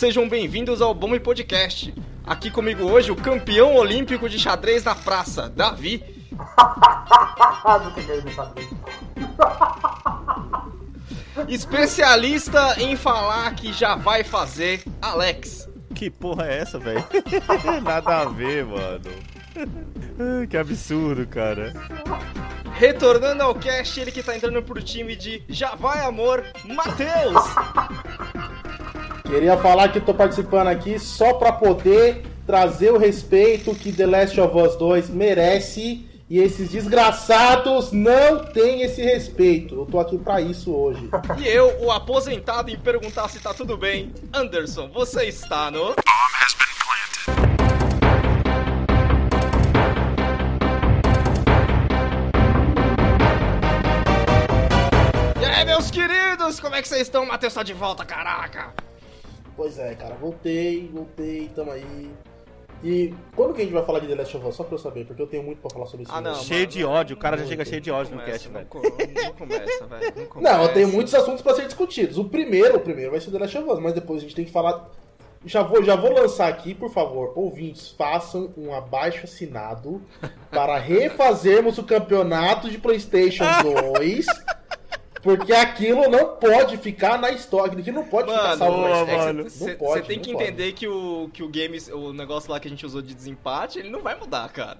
sejam bem-vindos ao Bombe Podcast. Aqui comigo hoje o campeão olímpico de xadrez na praça, Davi. Especialista em falar que já vai fazer, Alex. Que porra é essa, velho? Nada a ver, mano. Que absurdo, cara. Retornando ao cast, ele que tá entrando pro time de Já Vai Amor, Matheus. Queria falar que tô participando aqui só pra poder trazer o respeito que The Last of Us 2 merece e esses desgraçados não têm esse respeito. Eu tô aqui pra isso hoje. E eu, o aposentado em perguntar se tá tudo bem, Anderson, você está no. Como é que vocês estão? Matheus tá de volta, caraca! Pois é, cara, voltei, voltei, tamo aí. E quando que a gente vai falar de The Last of Us? Só pra eu saber, porque eu tenho muito pra falar sobre isso. Ah, não, Cheio de ódio, o cara já chega cheio de ódio no Começa, cast, não, velho. co- não começa, velho. Não, começa. Não, eu tenho muitos assuntos pra ser discutidos. O primeiro, o primeiro vai ser The Last of Us, mas depois a gente tem que falar. Já vou, já vou lançar aqui, por favor, ouvintes, façam um abaixo assinado para refazermos o campeonato de PlayStation 2. Porque aquilo não pode ficar na história, aquilo não pode ficar Mano, salvo na boa, mano. Você tem que pode. entender que o, que o games, o negócio lá que a gente usou de desempate, ele não vai mudar, cara.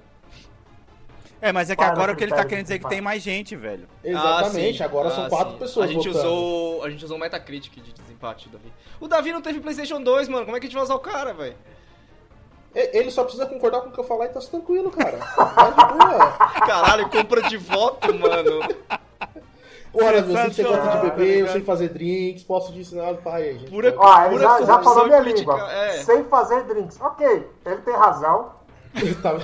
É, mas é que Para agora o que ele tá querendo dizer é que tem mais gente, velho. Exatamente, Ah, agora são Ah, quatro sim. pessoas A gente votando. usou, a gente usou o Metacritic de desempate, Davi. O Davi não teve PlayStation 2, mano. Como é que a gente vai usar o cara, velho? Ele só precisa concordar com o que eu falar e tá tranquilo, cara. Caralho, compra de voto, mano. Olha, eu sei que você gosta de beber, tá eu ligado? sei fazer drinks, posso te ensinar pai aí, gente. Pura- Ó, ele Pura já, já falou minha língua. é. Sem fazer drinks. Ok, ele tem razão. Tá-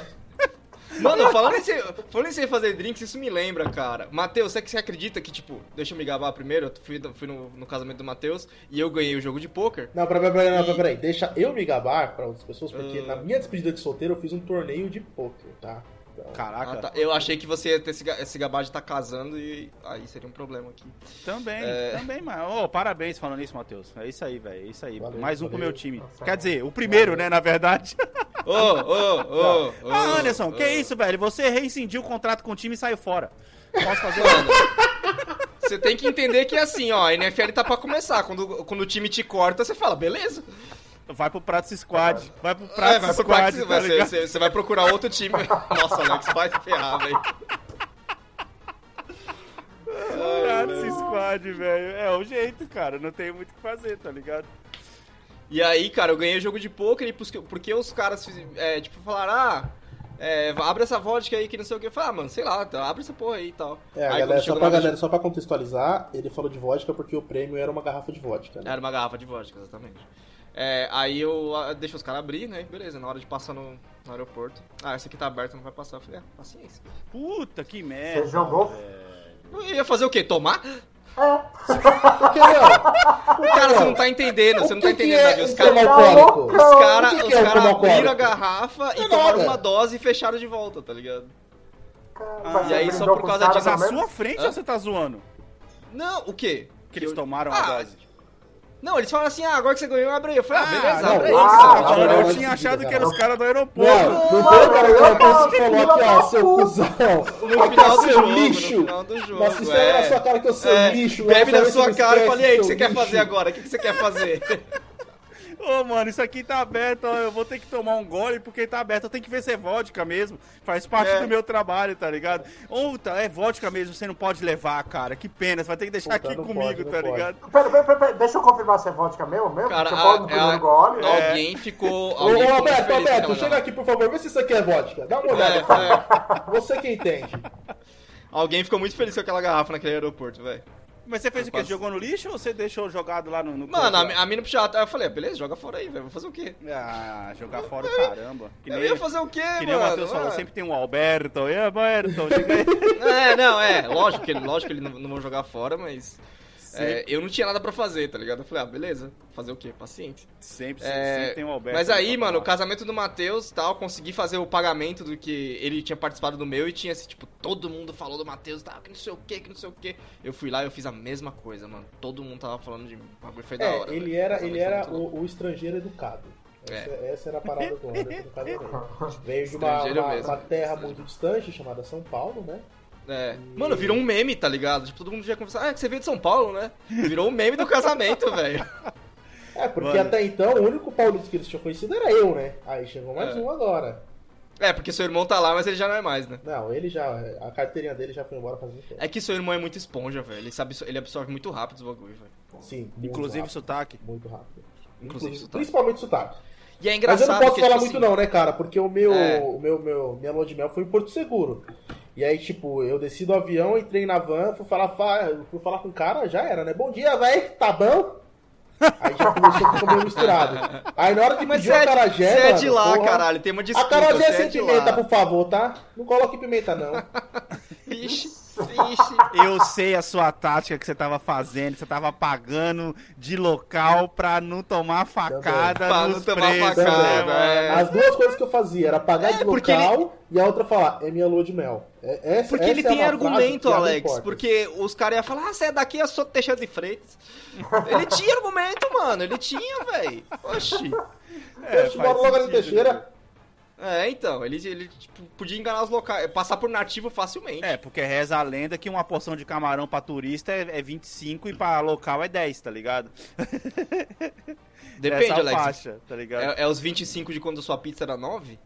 Mano, falando em, sem, falando em sem fazer drinks, isso me lembra, cara. Matheus, você que você acredita que, tipo, deixa eu me gabar primeiro, eu fui, fui no, no casamento do Matheus e eu ganhei o jogo de pôquer. Não, peraí, peraí, E- peraí, deixa eu me gabar pra outras pessoas, porque Ah. na minha despedida de solteiro eu fiz um torneio de poker, tá? Então, Caraca. Ah, tá. Eu achei que você ia ter esse, esse gabar de estar casando e aí seria um problema aqui. Também, É. também, mano. Ô, parabéns falando isso, Matheus. É isso aí, velho. É isso aí. Valeu, Mais um pro valeu. meu time. Nossa, Quer dizer, o primeiro, né, na verdade. Ô, ô, ô, ah, Anderson, ô. que isso, velho? Você rescindiu o contrato com o time e saiu fora. Posso fazer Mano, você tem que entender que é assim, ó, a NFL tá pra começar. Quando, quando o time te corta, você fala, beleza. Vai pro Prato Squad. Vai pro É, Prato vai pro Squad, practice, tá vai, você, você- vai procurar outro time. Nossa, Alex, vai se ferrar, velho. Prato Squad, velho. É o jeito, cara. Não tem muito o que fazer, tá ligado? E aí, cara, eu ganhei o jogo de poker e porque, os caras, é, tipo, falaram, ah, é, abre essa vodka aí que não sei o que. Eu falei, ah, mano, sei lá, tá, abre essa porra aí e tal. É, a aí, galera, só pra, galera, só pra contextualizar, ele falou de vodka porque o prêmio era uma garrafa de vodka, né? Era uma garrafa de vodka, exatamente. É, aí eu ah, deixo os caras abrir, né? Beleza, na hora de passar no, no aeroporto. Ah, essa aqui tá aberta, não vai passar. Eu falei, ah, paciência. Puta que merda. Você jogou? Eu ia fazer o quê? Tomar? Porque, não, Cara, você não tá entendendo, você não tá entendendo, é Davi. Os caras cara, é cara abriram a garrafa e é tomaram uma dose e fecharam de volta, tá ligado? Mas e aí, só por causa disso, Na sua frente Hã? ou você tá zoando? Não, o quê? Que eles Eu- tomaram Ah, a dose. Não, eles falaram assim, ah, agora que você ganhou, abre aí. Eu falei, ah, Ah, beleza, não, abre aí. ah, que você tá não, falando. não, eu tinha achado que eram os caras do aeroporto. Não, não foi o cara que eu pensei que falou aqui, ó, seu cuzão. No Aqui, final do seu jogo, lixo. no final do jogo. Nossa, isso é na sua cara que eu sou É, lixo. Bebe na sua cara e falei, aí, o que você quer fazer agora? O que você quer fazer? Ô, mano, isso aqui tá aberto, ó, eu vou ter que tomar um gole porque tá aberto. Eu tenho que ver se é vodka mesmo. Faz parte É. do meu trabalho, tá ligado? Ou tá, é vodka mesmo, você não pode levar, cara. Que pena, você vai ter que deixar Puta, aqui comigo, pode, não tá pode. ligado? Pera, pera, pera, pera, deixa eu confirmar se é vodka mesmo, mesmo? Cara, Você pode no a- primeiro a- gole. É. alguém ficou... Ô, Alguém ô, ficou Alberto, Alberto, aquela chega aqui, por favor, vê se isso aqui é vodka. Dá uma olhada. É, é. Você que entende. Alguém ficou muito feliz com aquela garrafa naquele aeroporto, velho. Mas você fez o quê? Quase. Jogou no lixo ou você deixou jogado lá no. no Mano, a, corpo lá? a mina puxou a... Eu falei, ah, beleza, joga fora aí, velho. Vou fazer o quê? Ah, jogar fora o caramba. Que Eu nem, ia fazer o quê, que nem o mano? Matheus falou, Ah. sempre tem um Alberto. E Alberto, diga aí. É, não, é. Lógico que, lógico que ele não, não vou jogar fora, mas... É, eu não tinha nada pra fazer, tá ligado? Eu falei, ah, beleza, fazer o quê? Paciência. Sempre, É, sempre tem um Alberto. Mas aí, mano, o casamento do Matheus tal, consegui fazer o pagamento do que ele tinha participado do meu e tinha esse, tipo, todo mundo falou do Matheus tal, que não sei o que, que não sei o que. Eu fui lá e eu fiz a mesma coisa, mano. Todo mundo tava falando de. O bagulho foi da É, hora. ele velho. era, ele era o, o estrangeiro educado. Essa, É. essa era a parada do Anderson no casamento. Veio de uma, uma- uma terra muito distante, chamada São Paulo, né? É. Mano, virou um meme, tá ligado? Tipo, todo mundo já conversar, ah, é que você veio de São Paulo, né? Virou um meme do casamento, velho. É, porque Mano. até então o único paulista que eles tinham conhecido era eu, né? Aí chegou mais É. um agora. É, porque seu irmão tá lá, mas ele já não é mais, né? Não, ele já. A carteirinha dele já foi embora faz um tempo. É que seu irmão é muito esponja, velho. Ele, sabe, ele absorve muito rápido os bagulho, velho. Sim. muito Inclusive rápido, sotaque. Muito rápido. Inclusive sotaque. Principalmente sotaque. E é Mas engraçado eu não posso falar tipo muito assim, não, né, cara? Porque o meu, É. o meu, meu, minha lua de mel foi em Porto Seguro. E aí, tipo, eu desci do avião, entrei na van, fui falar, fa- fui falar com o cara, já era, né? Bom dia, véi, tá bom? Aí já começou a ficar meio misturado. Aí na hora de Mas pedir é, de- acarajé, você é de lá, porra, caralho. Tem uma desculpa. Acarajé você é sem de pimenta, lá. por favor, tá? Não coloque pimenta, não. Ixi, Eu sei a sua tática que você tava fazendo, você tava pagando de local pra não tomar facada Pra nos não tomar preços, facada, né, é. As duas coisas que eu fazia era pagar É, de local e a outra falar, é minha lua de mel. É, essa, Porque essa ele é tem argumento, Alex. Porque os caras iam falar, ah, você é daqui, eu sou Teixeira de Freitas. ele tinha argumento, mano. Ele tinha, velho. Oxi. Eu faz moro logo ali Teixeira. É, então. Ele, ele tipo, podia enganar os locais. Passar por nativo facilmente. É, porque reza a lenda que uma porção de camarão pra turista é, é 25 e pra local é 10, tá ligado? Depende, Essa Alex. faixa, tá ligado? É, é os 25 de quando sua pizza era 9?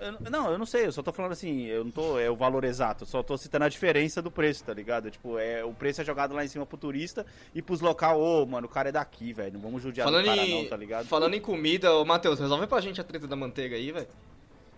Eu- não, eu não sei, eu só tô falando assim, eu não tô, é o valor exato, eu só tô citando a diferença do preço, tá ligado? Tipo, é, o preço é jogado lá em cima pro turista e pros local, ô, mano, o cara é daqui, velho, não vamos judiar Falando do cara em, não, tá ligado? falando em comida, ô Matheus, resolve pra gente a treta da manteiga aí, velho.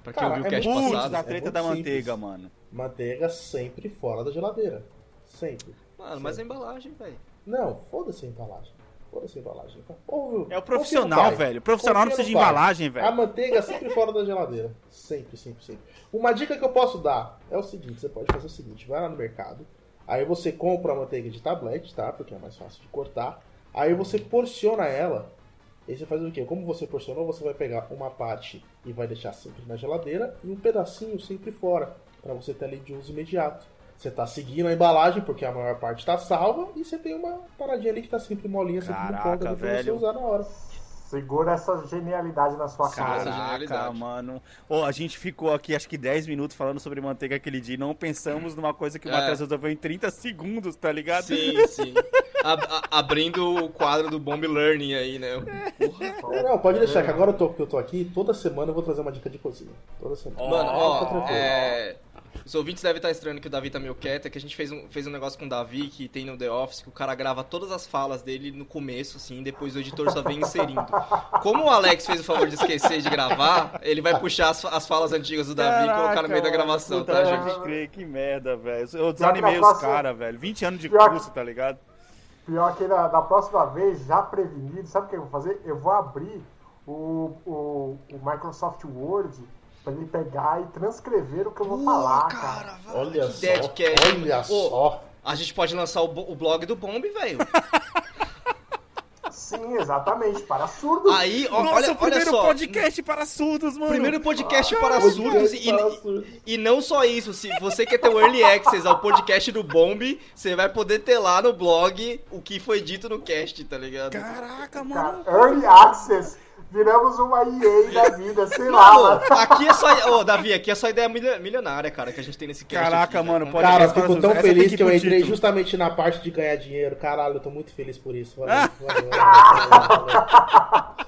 Pra quem Cara, ouviu o é cast muito- Putz, passado. a É treta muito da simples. manteiga, mano. Manteiga sempre fora da geladeira. Sempre. Mano, mas a embalagem, velho. Não, foda-se a embalagem. Foda-se a embalagem. Ouve- É o profissional, velho. O profissional não Confia precisa de embalagem, A velho. manteiga é sempre fora da geladeira. Sempre, sempre, sempre. Uma dica que eu posso dar é o seguinte: você pode fazer o seguinte, vai lá no mercado, aí você compra a manteiga de tablete, tá? Porque é mais fácil de cortar. Aí você porciona ela. E você faz o quê? Como você porcionou, você vai pegar uma parte e vai deixar sempre na geladeira e um pedacinho sempre fora, Pra você ter ali de uso imediato. Você tá seguindo a embalagem porque a maior parte tá salva e você tem uma paradinha ali que tá sempre molinha, sempre no Caraca, ponto ali pra você usar na hora. Segura essa genialidade na sua Cara, cara. Caraca, mano. Ô, a gente ficou aqui acho que 10 minutos falando sobre manteiga aquele dia e não pensamos numa coisa que o É. Matheus resolveu em 30 segundos, tá ligado? Sim, sim. Ab- a- abrindo o quadro do Bomb Learning aí, né? Porra. Não, não, pode deixar, que agora eu tô, que eu tô aqui, toda semana eu vou trazer uma dica de cozinha. Toda semana. Mano, ó, tranquilo. é... Os ouvintes devem estar estranhando que o Davi tá meio quieto, é que a gente fez um, fez um negócio com o Davi que tem no The Office, que o cara grava todas as falas dele no começo, assim, depois o editor só vem inserindo. Como o Alex fez o favor de esquecer de gravar, ele vai puxar as, as falas antigas do Davi e colocar no meio da gravação, puta, tá, pode gente? crer, que merda, velho. Eu desanimei os caras, velho. 20 anos de Pior curso, tá ligado? Pior que na, da próxima vez, já prevenido, sabe o que eu vou fazer? Eu vou abrir o, o, o Microsoft Word pra ele pegar e transcrever o que eu vou falar, cara. velho, Olha que só, ideia de cast. olha Ô, só. A gente pode lançar o, o blog do Bomb, velho. Sim, exatamente, para surdos. Aí, ó, Nossa, olha, o olha primeiro só. podcast para surdos, mano. Primeiro podcast para Podcast surdos e, para surdos. e não só isso, se você quer ter o Early Access ao podcast do Bomb, você vai poder ter lá no blog o que foi dito no cast, tá ligado? Caraca, Cara, mano. Early Access. Viramos uma EA da vida, sei lá, Mano, mano. aqui é só. Ô, Davi, aqui é só ideia milio- milionária, cara, que a gente tem nesse cast. Caraca, aqui, mano, né? pode- Cara, eu fico tão feliz que que eu entrei título. justamente na parte de ganhar dinheiro. Caralho, eu tô muito feliz por isso. Valeu, valeu, valeu, valeu.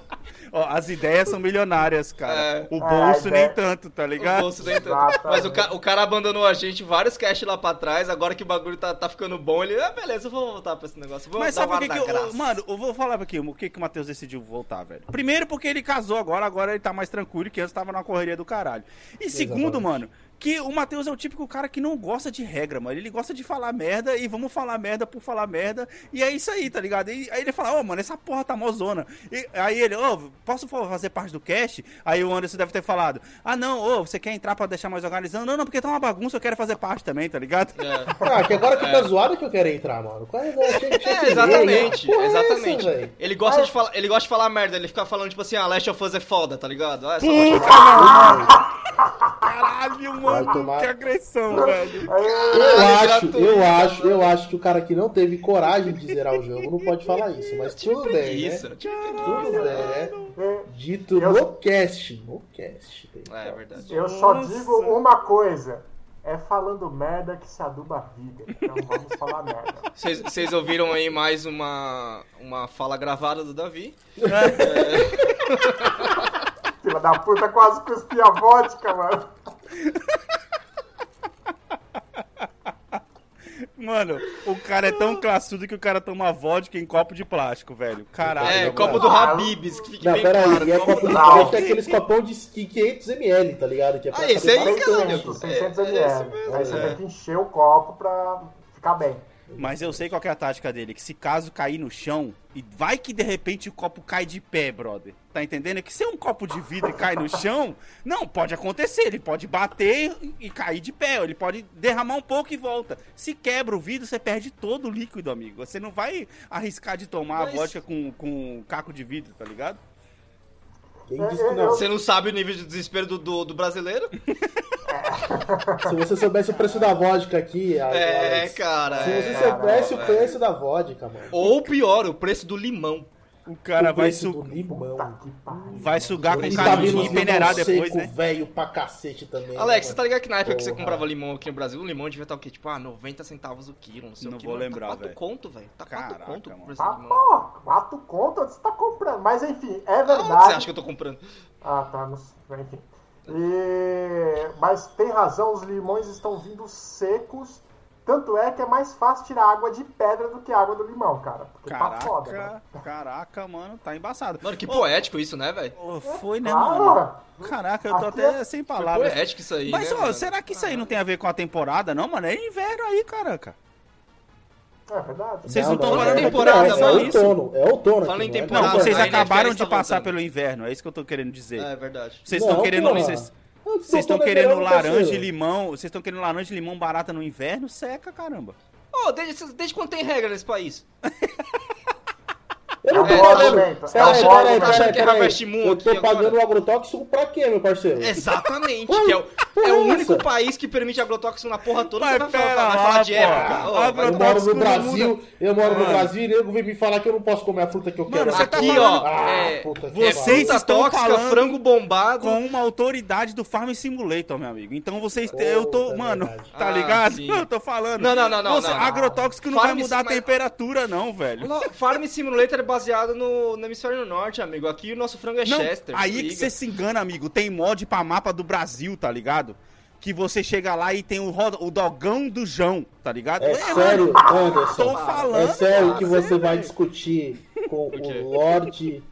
Ó, as ideias são milionárias, cara. É. O bolso É, nem é. tanto, tá O ligado? bolso nem tanto. Exatamente. Mas o, ca- o cara abandonou a gente vários casts lá pra trás, agora que o bagulho tá, tá ficando bom, ele. Ah, beleza, eu vou voltar pra esse negócio. Vou Mas dar sabe uma por que, que eu. Mano, eu vou falar aqui o que, que o Matheus decidiu voltar, velho. Primeiro, porque ele casou agora, agora ele tá mais tranquilo, que antes tava na correria do caralho. E segundo, Exatamente. mano, que o Matheus é o típico cara que não gosta de regra, mano. Ele gosta de falar merda e vamos falar merda por falar merda. E é isso aí, tá ligado? E aí ele fala, ô, mano, essa porra tá mó zona. E aí ele, ô, posso fazer parte do cast? Aí o Anderson deve ter falado, ah não, ô, você quer entrar pra deixar mais organizado? Não, não, porque tá uma bagunça, eu quero fazer parte também, tá ligado? É. Ah, que agora que tá zoado que eu quero entrar, mano. Qual é, É, exatamente, é essa, exatamente. velho? ele, gosta de falar, ele gosta de falar merda, ele fica falando, tipo assim, ah, Last of Us é foda, tá ligado? Ah, essa Us- Caralho, mano, tomar- que agressão, velho. Eu acho, eu acho, eu acho que o cara que não teve coragem de zerar o jogo não pode falar isso, mas tudo bem, Isso, né? tipo, Tudo bem, né? É, Dito Eu- no cast, no cast. é, é verdade. Eu só Nossa. digo uma coisa. É falando merda que se aduba a vida. Então vamos falar merda. Vocês ouviram aí mais uma, uma fala gravada do Davi. Filha da puta quase cuspia a vodka, mano. Mano, o cara é tão classudo que o cara toma vodka em copo de plástico, velho. Caralho. É, mano. copo do Habibs, que fica Não, bem pera claro. aí, é copo copo de plástico, é aqueles copão de 500ml, tá ligado? Que é pra Ah, esse aí, fazer cara, bastante. pô. 600 É, é esse mesmo, Aí você é. tem que encher o copo pra ficar bem. Mas eu sei qual que é a tática dele, que se caso cair no chão, e vai que de repente o copo cai de pé, brother. Tá entendendo? É que se é um copo de vidro e cai no chão, não, pode acontecer. Ele pode bater e cair de pé, ou ele pode derramar um pouco e volta. Se quebra o vidro, você perde todo o líquido, amigo. Você não vai arriscar de tomar Mas- a vodka com, com caco de vidro, tá ligado? Que não? Você não sabe o nível de desespero do, do, do brasileiro? Se você soubesse o preço da vodka aqui, a- É, Alex, cara. Se é. você soubesse o preço da vodka, mano. Ou pior, o preço do limão. O cara O vai, su limão. Tá vai sugar com tá vindo e peneirar depois, seco, né? velho pra cacete também. Alex, né, você tá ligado que na época que você Porra. comprava limão aqui no Brasil, o limão devia estar o quê? Tipo, ah, 90 centavos o quilo, não sei Não o que. vou mano, lembrar, Tá 4 velho. conto, velho. Tá 4 Caraca, conto o preço Tá, limão. pô, quatro conto onde você tá comprando. Mas enfim, é Aonde verdade. você acha que eu tô comprando? Ah, tá. Não sei, enfim. E... Mas tem razão, os limões estão vindo secos. Tanto é que é mais fácil tirar água de pedra do que água do limão, cara. Porque tá foda, né? Caraca, caraca, mano, tá embaçado. Mano, que poético isso, né, velho? Ô, Foi, né, Claro. mano? Caraca, eu tô Aqui até é- sem Foi palavras. poético isso aí, Mas, né, ó, mano? será que isso aí não tem a ver com a temporada, não, mano? É inverno aí, caraca. É verdade. Vocês não estão não, falando é temporada, temporada, mano. É outono, é outono. Falando em não é? temporada, Não, vocês a acabaram de passar voltando. pelo inverno, é isso que eu tô querendo dizer. É verdade. Vocês Não, estão querendo. porra. Vocês estão querendo verão, laranja e limão. Vocês estão querendo laranja e limão barata no inverno? Seca, caramba. Ô, desde, desde quando tem regra nesse país? Eu não É, tô pagando. é Peraí, um peraí, peraí, que é peraí. Harvest Moon Eu tô pagando o agrotóxico pra quê, meu parceiro? Exatamente. Que é o, é o é único país que permite agrotóxico na porra toda. Mas você vai falar, pera vai lá, falar de época. Vai- Eu moro no não Brasil, eu moro no Mano. Brasil e nego vem me falar que eu não posso comer a fruta que eu Mano, quero. você tá Aqui, falando- ó, Ah, é, vocês estão tóxica, falando frango bombado. Com uma autoridade do Farm Simulator, meu amigo. Então vocês. eu tô. Puta, Mano, tá Ah, ligado? sim. Eu tô falando. Não, não, não, não. Agrotóxico não vai mudar a temperatura, não, velho. Farm Simulator é baseado no, no hemisfério norte, amigo. Aqui o nosso frango é Não, Chester. aí é que você se engana, amigo. Tem mod pra mapa do Brasil, tá ligado? Que você chega lá e tem o, roda- o dogão do João, tá ligado? É Ué, sério, Anderson. Tô falando. É sério que você vai discutir com o Lorde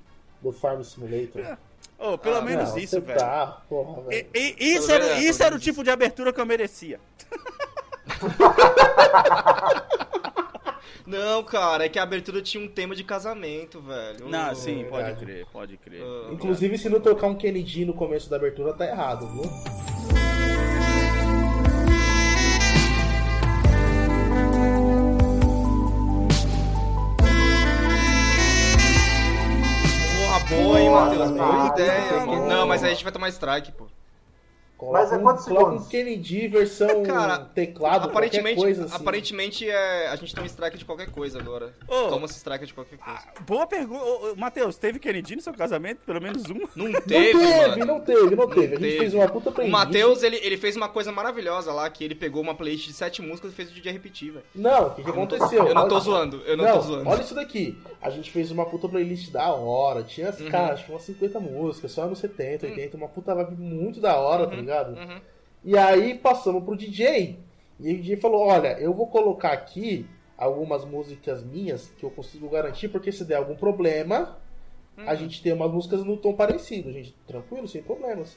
do Farm Simulator? Ô, pelo Ah, menos Não, isso, velho. Tá, porra, E- velho. e- isso Pelo era, isso era o tipo de abertura que eu merecia. Não, cara, é que a abertura tinha um tema de casamento, velho. Não, sim, pode crer, pode crer. Ah, Inclusive, se não tocar um Kennedy no começo da abertura, tá errado, viu? Porra, boa, hein, Matheus? Boa ideia. Mano. Não, mas aí a gente vai tomar strike, pô. Coloca Mas é um, quantos coloca um segundos? Kennedy versão Cara, teclado, aparentemente, qualquer coisa assim. aparentemente é, a gente tem um strike de qualquer coisa agora. Ô. Toma esse strike de qualquer coisa. Ah, boa pergunta. Ô, ô, Matheus, teve Kennedy no seu casamento? Pelo menos um? Não Não teve, teve, mano. não teve, não teve. A gente teve. fez uma puta O playlist. Matheus, ele, ele fez uma coisa maravilhosa lá, que ele pegou uma playlist de sete músicas e fez o DJ repetir, velho. Não, o que, que Eu não tô- aconteceu? eu não tô Olha- zoando, eu não tô zoando. Olha isso daqui. A gente fez uma puta playlist da hora. Tinha, Uhum. cara, acho que umas 50 músicas, só anos 70, 80, uma puta vibe muito da hora, tá ligado? Uhum. E aí passamos pro DJ. E o DJ falou: Olha, eu vou colocar aqui algumas músicas minhas que eu consigo garantir, porque se der algum problema, Uhum. a gente tem umas músicas no tom parecido, gente. Tranquilo, sem problemas.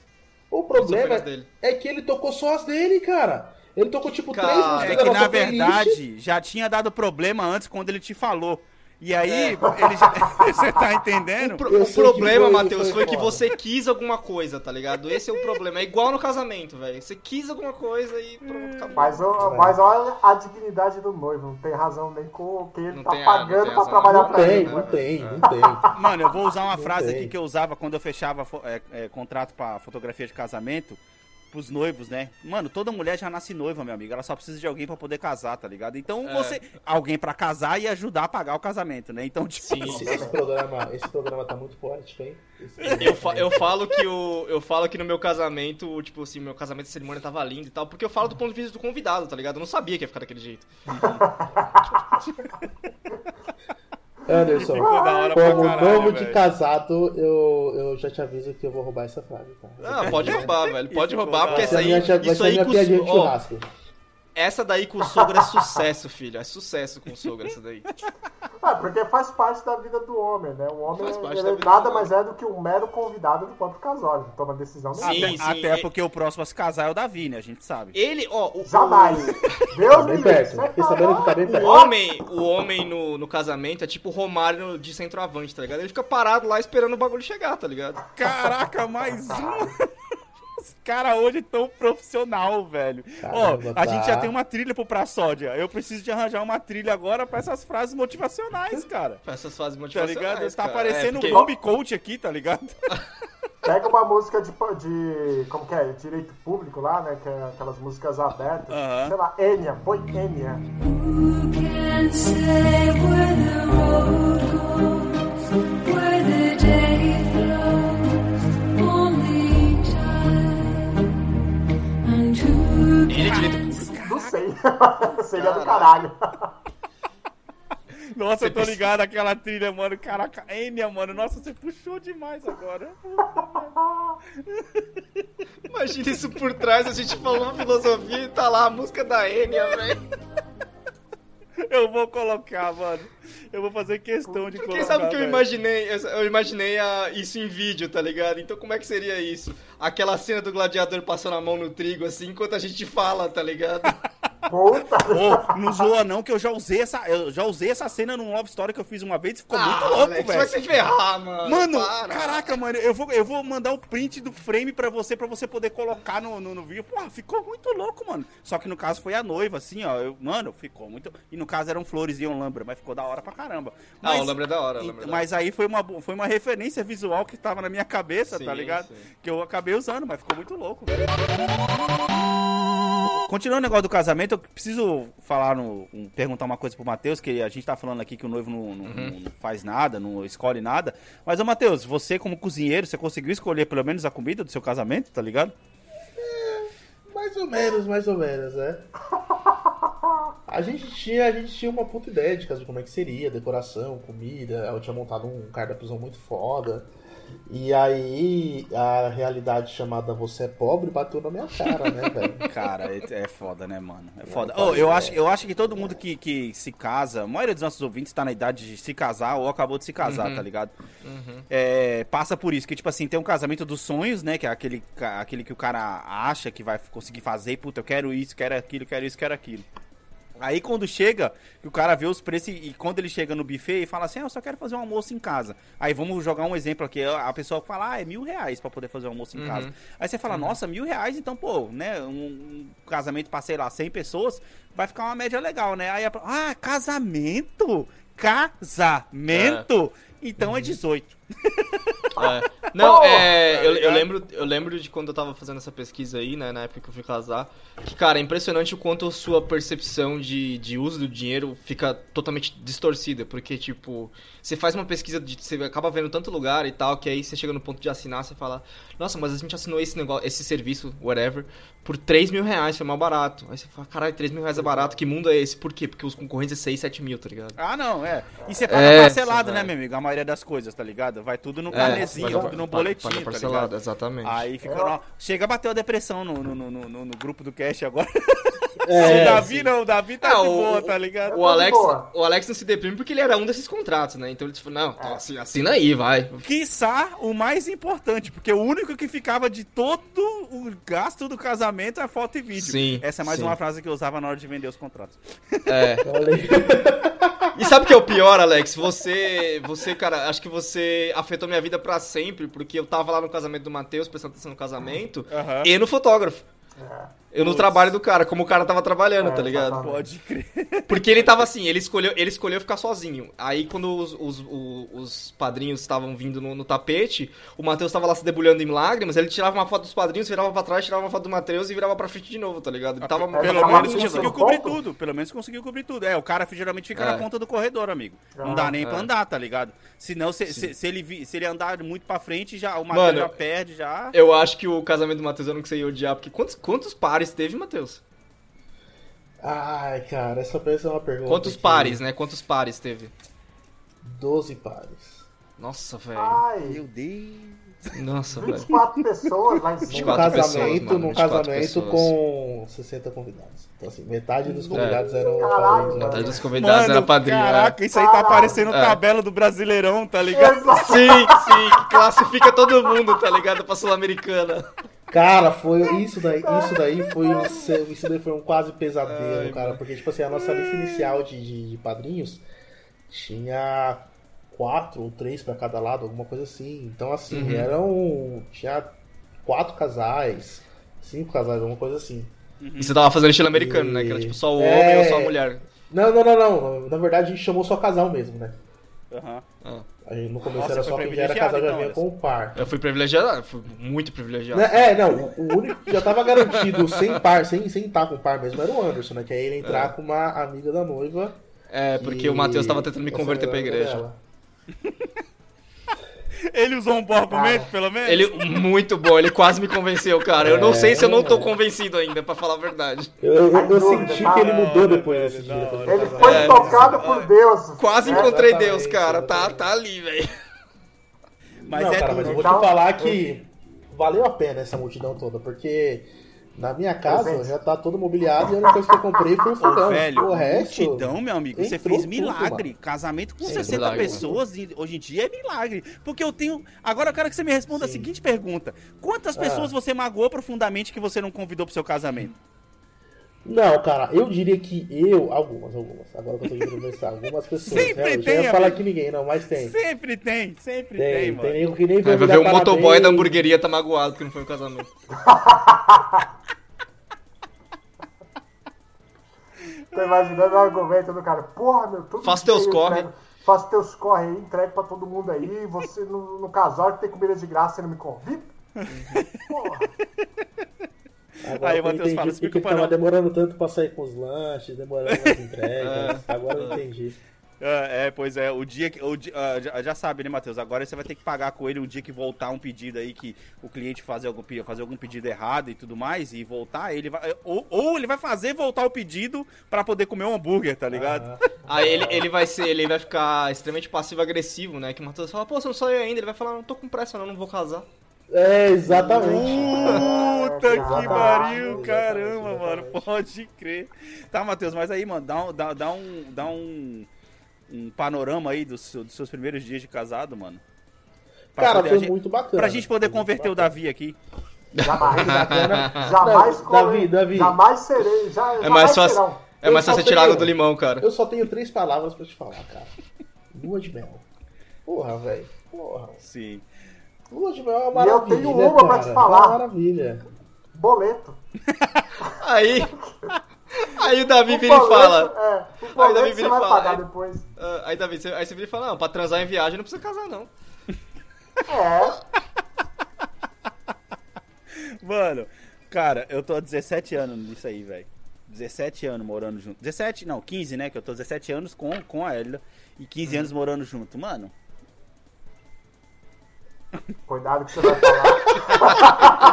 O problema é que ele tocou só as dele, cara. Ele tocou tipo Cara, três músicas É que na playlist. verdade já tinha dado problema antes quando ele te falou. E aí, ele já... você tá entendendo? O, pro- o problema, Matheus, foi foi que você quis alguma coisa, tá ligado? Esse é o problema. É igual no casamento, velho. Você quis alguma coisa e pronto, acabou. Mas, É. mas olha a dignidade do noivo, não tem razão nem com quem ele Não tá tem- não pagando tem pra razão. trabalhar Não pra tem, ele. não né? tem, não tem. Mano, eu vou usar uma Não frase tem. aqui que eu usava quando eu fechava é, é, contrato pra fotografia de casamento pros noivos, né? Mano, toda mulher já nasce noiva, meu amigo. Ela só precisa de alguém pra poder casar, tá ligado? Então É. você. Alguém pra casar e ajudar a pagar o casamento, né? Então, tipo. Sim, Esse, sim. esse programa, esse programa tá muito poético, hein? Eu, fa- tá eu falo que o, eu falo que no meu casamento, tipo assim, meu casamento de cerimônia tava lindo e tal, porque eu falo do ponto de vista do convidado, tá ligado? Eu não sabia que ia ficar daquele jeito. Anderson, Ficou da hora pra como caralho, novo de velho. casado, eu, eu já te aviso que eu vou roubar essa frase, tá? Ah, pode roubar, velho. Pode Isso, roubar, porque Essa é aí. Isso ser a aí minha Essa daí com o sogro é sucesso, filho. É sucesso com o sogro, essa daí. É, porque faz parte da vida do homem, né? O homem Faz parte ele da é vida nada mais é do que um mero convidado do próprio casal. Ele toma decisão Sim, até sim, até e- porque o próximo a se casar é o Davi, né? A gente sabe. Ele, ó, o, Jamais. Deus Tá me bem livre. perto. Você Fiquei sabendo que tá bem O homem, o homem no, no casamento é tipo o Romário de centroavante, tá ligado? Ele fica parado lá esperando o bagulho chegar, tá ligado? Caraca, mais um! Os caras hoje tão profissional, velho. Ó, Caramba, a tá. gente já tem uma trilha pro Pra Sódia. Eu preciso de arranjar uma trilha agora pra essas frases motivacionais, cara. Pra essas fases Tá motivacionais, ligado? Tá cara. aparecendo É, porque- um Bomb Coach aqui, tá ligado? Pega uma música de, de. Como que é? Direito público lá, né? Que é aquelas músicas abertas. Aham. Sei lá, Enya, põe Enya. Who can say where the road goes, where the day flows? Seria do caralho. Nossa, eu tô ligado aquela trilha, mano. Caraca, Enya, mano. Nossa, você puxou demais agora. Imagina isso por trás, a gente falou uma filosofia e tá lá a música da Enya, velho. Eu vou colocar, mano. Eu vou fazer questão de Porque colocar. sabe o que eu imaginei? Eu- imaginei a- isso em vídeo, tá ligado? Então como é que seria isso? Aquela cena do gladiador passando a mão no trigo, assim, enquanto a gente fala, tá ligado? Puta. Ô, não zoa não, que eu já usei essa, eu já usei essa cena num Love Story que eu fiz uma vez e ficou muito louco, Ah, velho. vai se ferrar, mano. Mano, para. caraca, mano, eu vou, eu vou mandar o print do frame pra você, pra você poder colocar no, no, no vídeo. Pô, ficou muito louco, mano. Só que no caso foi a noiva, assim, ó. Eu, mano, ficou muito. E no caso eram flores e um lambra, mas ficou da hora pra caramba. Ah, Mas, o lembra é da hora, o lembra é mas aí foi uma, foi uma referência visual que tava na minha cabeça, tá Sim, ligado? sim. Que eu acabei usando, mas ficou muito louco, velho. Continuando o negócio do casamento, eu preciso falar, no, um- perguntar uma coisa pro Matheus, que a gente tá falando aqui que o noivo não, não- Uhum. não faz nada, não escolhe nada. Mas, ô Matheus, você como cozinheiro, você conseguiu escolher pelo menos a comida do seu casamento, tá ligado? Mais ou menos, mais ou menos, né? A gente tinha, a gente tinha uma puta ideia de casa de como é que seria, decoração, comida. Eu tinha montado um cardápio muito foda. E aí a realidade chamada você é pobre bateu na minha cara, né, velho? Cara, é, é foda, né, mano? É foda. Não, Ô, eu, é. acho, eu acho que todo mundo que, que se casa, a maioria dos nossos ouvintes tá na idade de se casar ou acabou de se casar, Uhum. tá ligado? É, passa por isso, que tipo assim, tem um casamento dos sonhos, né? Que é aquele, aquele que o cara acha que vai conseguir fazer, puta, eu quero isso, quero aquilo, quero isso, quero aquilo. Aí quando chega, o cara vê os preços e, quando ele chega no buffet e fala assim, ah, eu só quero fazer um almoço em casa. Aí vamos jogar um exemplo aqui, a pessoa fala, ah, é mil reais pra poder fazer um almoço em Uhum. casa. Aí você fala, nossa, mil reais, então, pô, né, um, casamento pra, sei lá, 100 pessoas, vai ficar uma média legal, né? Aí, a, ah, casamento? Casamento? Então é 18. É. Não, é. tá Eu, eu lembro, eu lembro de quando eu tava fazendo essa pesquisa aí, né? Na época que eu fui casar. Que, cara, é impressionante o quanto a sua percepção de, de uso do dinheiro fica totalmente distorcida. Porque, tipo, você faz uma pesquisa, de, você acaba vendo tanto lugar e tal, que aí você chega no ponto de assinar, você fala, nossa, mas a gente assinou esse negócio, esse serviço, whatever, por 3 mil reais, foi mal barato. Aí você fala, caralho, 3 mil reais é barato, que mundo é esse? Por quê? Porque os concorrentes é 6, 7 mil, tá ligado? Ah, não, é. E você paga É, parcelado, né, meu amigo? A maioria das coisas, tá ligado? Vai tudo no É, carnezinho, paga- tudo no boletim, paga tá parcelado, ligado? exatamente. Aí fica. É. chega a bater a depressão no, no, no, no, no grupo do cast agora. É, o Davi sim. não, o Davi tá É, de o- boa, tá ligado? O Tá Alex, boa. o Alex não se deprime porque ele era um desses contratos, né? Então ele tipo, não, então, assi- assina aí, vai. Quiçá o mais importante, porque o único que ficava de todo o gasto do casamento é foto e vídeo. Sim, Essa é mais sim. uma frase que eu usava na hora de vender os contratos. É. E sabe o que é o pior, Alex? Você, você, cara, acho que você afetou minha vida pra sempre, porque eu tava lá no casamento do Matheus, prestando atenção no casamento, Aham. e no fotógrafo. É. Eu no trabalho do cara, como o cara tava trabalhando, É, tá ligado? exatamente. Pode crer. Porque ele tava assim, ele escolheu, ele escolheu ficar sozinho. Aí quando os, os, o- os padrinhos estavam vindo no, no tapete, o Matheus tava lá se debulhando em lágrimas, ele tirava uma foto dos padrinhos, virava pra trás, tirava uma foto do Matheus e virava pra frente de novo, tá ligado? Ele tava É, Pelo tava menos no conseguiu cobrir ponto? tudo. Pelo menos conseguiu cobrir tudo. É, o cara geralmente fica É. na ponta do corredor, amigo. Não Ah, dá nem é. pra andar, tá ligado? Senão, se, se, se ele, se ele andar muito pra frente, já, o Matheus já perde, já. Eu acho que o casamento do Matheus eu não sei odiar, porque quantos, quantos pares teve, Matheus? Ai, cara, essa é uma pergunta. Quantos que- pares, né? Quantos pares teve? 12 pares. Nossa, velho. Ai, Deus. Nossa, velho. 24 pessoas lá em Num cima. 24 pessoas, casamento, mano, num 24 casamento pessoas. com 60 convidados. Então, assim, metade dos É. convidados eram Caralho, padrinhos. né? Metade dos convidados era padrinho. né? caraca, isso aí tá aparecendo É. tabela do Brasileirão, tá ligado? Exato. Sim, sim, que classifica todo mundo, tá ligado? Pra Sul-Americana. Cara, foi isso daí, isso daí foi um, isso daí foi um quase pesadelo, Ai, cara, porque tipo assim, a nossa lista inicial de, de, de padrinhos tinha quatro ou três pra cada lado, alguma coisa assim. Então assim, Uhum. eram tinha quatro casais, cinco casais, alguma coisa assim. E você tava fazendo estilo americano, né? Que era tipo só o É. homem ou só a mulher. Não, não, não, não. Na verdade a gente chamou só casal mesmo, né? Aham. Ah. A gente, no começo Nossa, era só quem já era privilegiado, casal já então, vinha com o par. Eu fui privilegiado, fui muito privilegiado. Né, É, não, o- único que já tava garantido sem par, sem, sem estar com par mesmo, era o Anderson, né? Que aí ele entrar com uma amiga da noiva. É, porque e o Matheus tava tentando me converter pra igreja. Ele usou um bom argumento, pelo menos? Ele, muito bom, ele quase me convenceu, cara. Eu não É. sei se eu não tô convencido ainda, pra falar a verdade. Eu, eu, eu senti tá? que ele mudou depois desse não, dia. Ele casamento. foi É, tocado por Deus. Quase É, encontrei Deus, cara. Tá, tá ali, velho. Mas não, é cara, tudo. mas eu vou Então, te falar que valeu a pena essa multidão toda, porque na minha casa já tá todo mobiliado e a única coisa que eu comprei foi Ô, fogão. velho, o resto. multidão, meu amigo, você fez tudo, milagre. mano. Casamento com Sim, 60 milagre, pessoas, e hoje em dia é milagre. Porque eu tenho. Agora eu quero que você me responda a Sim. seguinte pergunta: Quantas Ah. pessoas você magoou profundamente que você não convidou pro seu casamento? Não, cara, eu diria que eu. Algumas, algumas. Agora que eu tô tentando pensar, algumas pessoas. Sempre realmente, tem, eu ia falar que ninguém, não, mas tem. Sempre tem, sempre tem, Tem, tem, mano. nego que nem vai ver o motoboy da hamburgueria tá magoado porque não foi o casamento. Tô imaginando o argumento do cara. Porra, meu, todo teus eu corre. entrego- Faça teus corre aí, entregue pra todo mundo aí. Você no, no casal que tem comida de graça, você não me convida? Porra. Agora Aí, eu Matheus, entendi fala, porque explica que pra tava demorando tanto pra sair com os lanches, demorando as entregas. É. Agora eu entendi. Ah, é, pois é, o dia que. O ah, já, já sabe, né, Matheus? Agora você vai ter que pagar com ele um dia que voltar um pedido aí que o cliente fazer algum, fazer algum pedido errado e tudo mais, e voltar, ele vai. Ou, ou ele vai fazer voltar o pedido pra poder comer um hambúrguer, tá ligado? Aí ele, ele vai ser, ele vai ficar extremamente passivo-agressivo, né? Que o Matheus fala, pô, você não saiu ainda. Ele vai falar, não tô com pressa, não, não vou casar. É, exatamente. Puta que pariu, caramba, exatamente. mano. Pode crer. Tá, Matheus, mas aí, mano, dá, um- dá, dá um. Dá um. Um panorama aí dos, dos seus primeiros dias de casado, mano. Pra Cara, poder foi gente- muito bacana. Pra gente poder converter o bacana. Davi aqui. Jamais, jamais, Não, come- Davi, Davi. jamais serei. Já, É jamais mais fácil, serão. é mais Eu só fácil tirar água do limão, cara. Eu só tenho três palavras pra te falar, cara. Lua de mel. Porra, velho. Porra. Sim. Lua de mel é uma E eu maravilha. tenho uma pra cara. te falar. É uma maravilha. Boleto. Aí. Aí o Davi O vira e fala. É, o Aí Davi você vira e vai fala, pagar é. depois. ah, aí, Davi, você, aí você vira e fala, não, pra transar em viagem não precisa casar, não. É, Mano, cara, eu tô há 17 anos nisso aí, velho. 17 anos morando junto. 17, não, 15, né? Que eu tô 17 anos com, com a Elida e 15 anos morando junto. Mano, cuidado que você vai falar.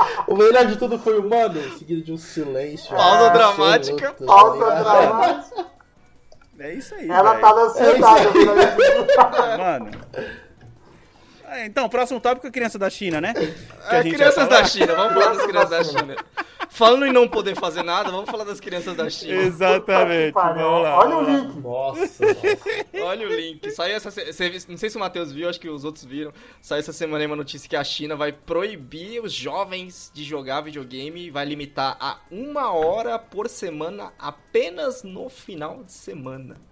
O melhor de tudo foi o mano, seguido de um silêncio. Pausa absoluto, dramática. Pausa dramática. é isso aí, Ela velho. tá na ansiedade. eu falei, Mano. É, então, próximo tópico é criança da China, né? Que a É, gente crianças da China, vamos falar das crianças da China. Falando em não poder fazer nada, vamos falar das crianças da China. Exatamente. Vamos lá. Olha o link. Nossa, nossa. Olha o link. Saiu essa. Não sei se o Matheus viu, acho que os outros viram. Saiu essa semana aí uma notícia que a China vai proibir os jovens de jogar videogame e vai limitar a uma hora por semana apenas no final de semana.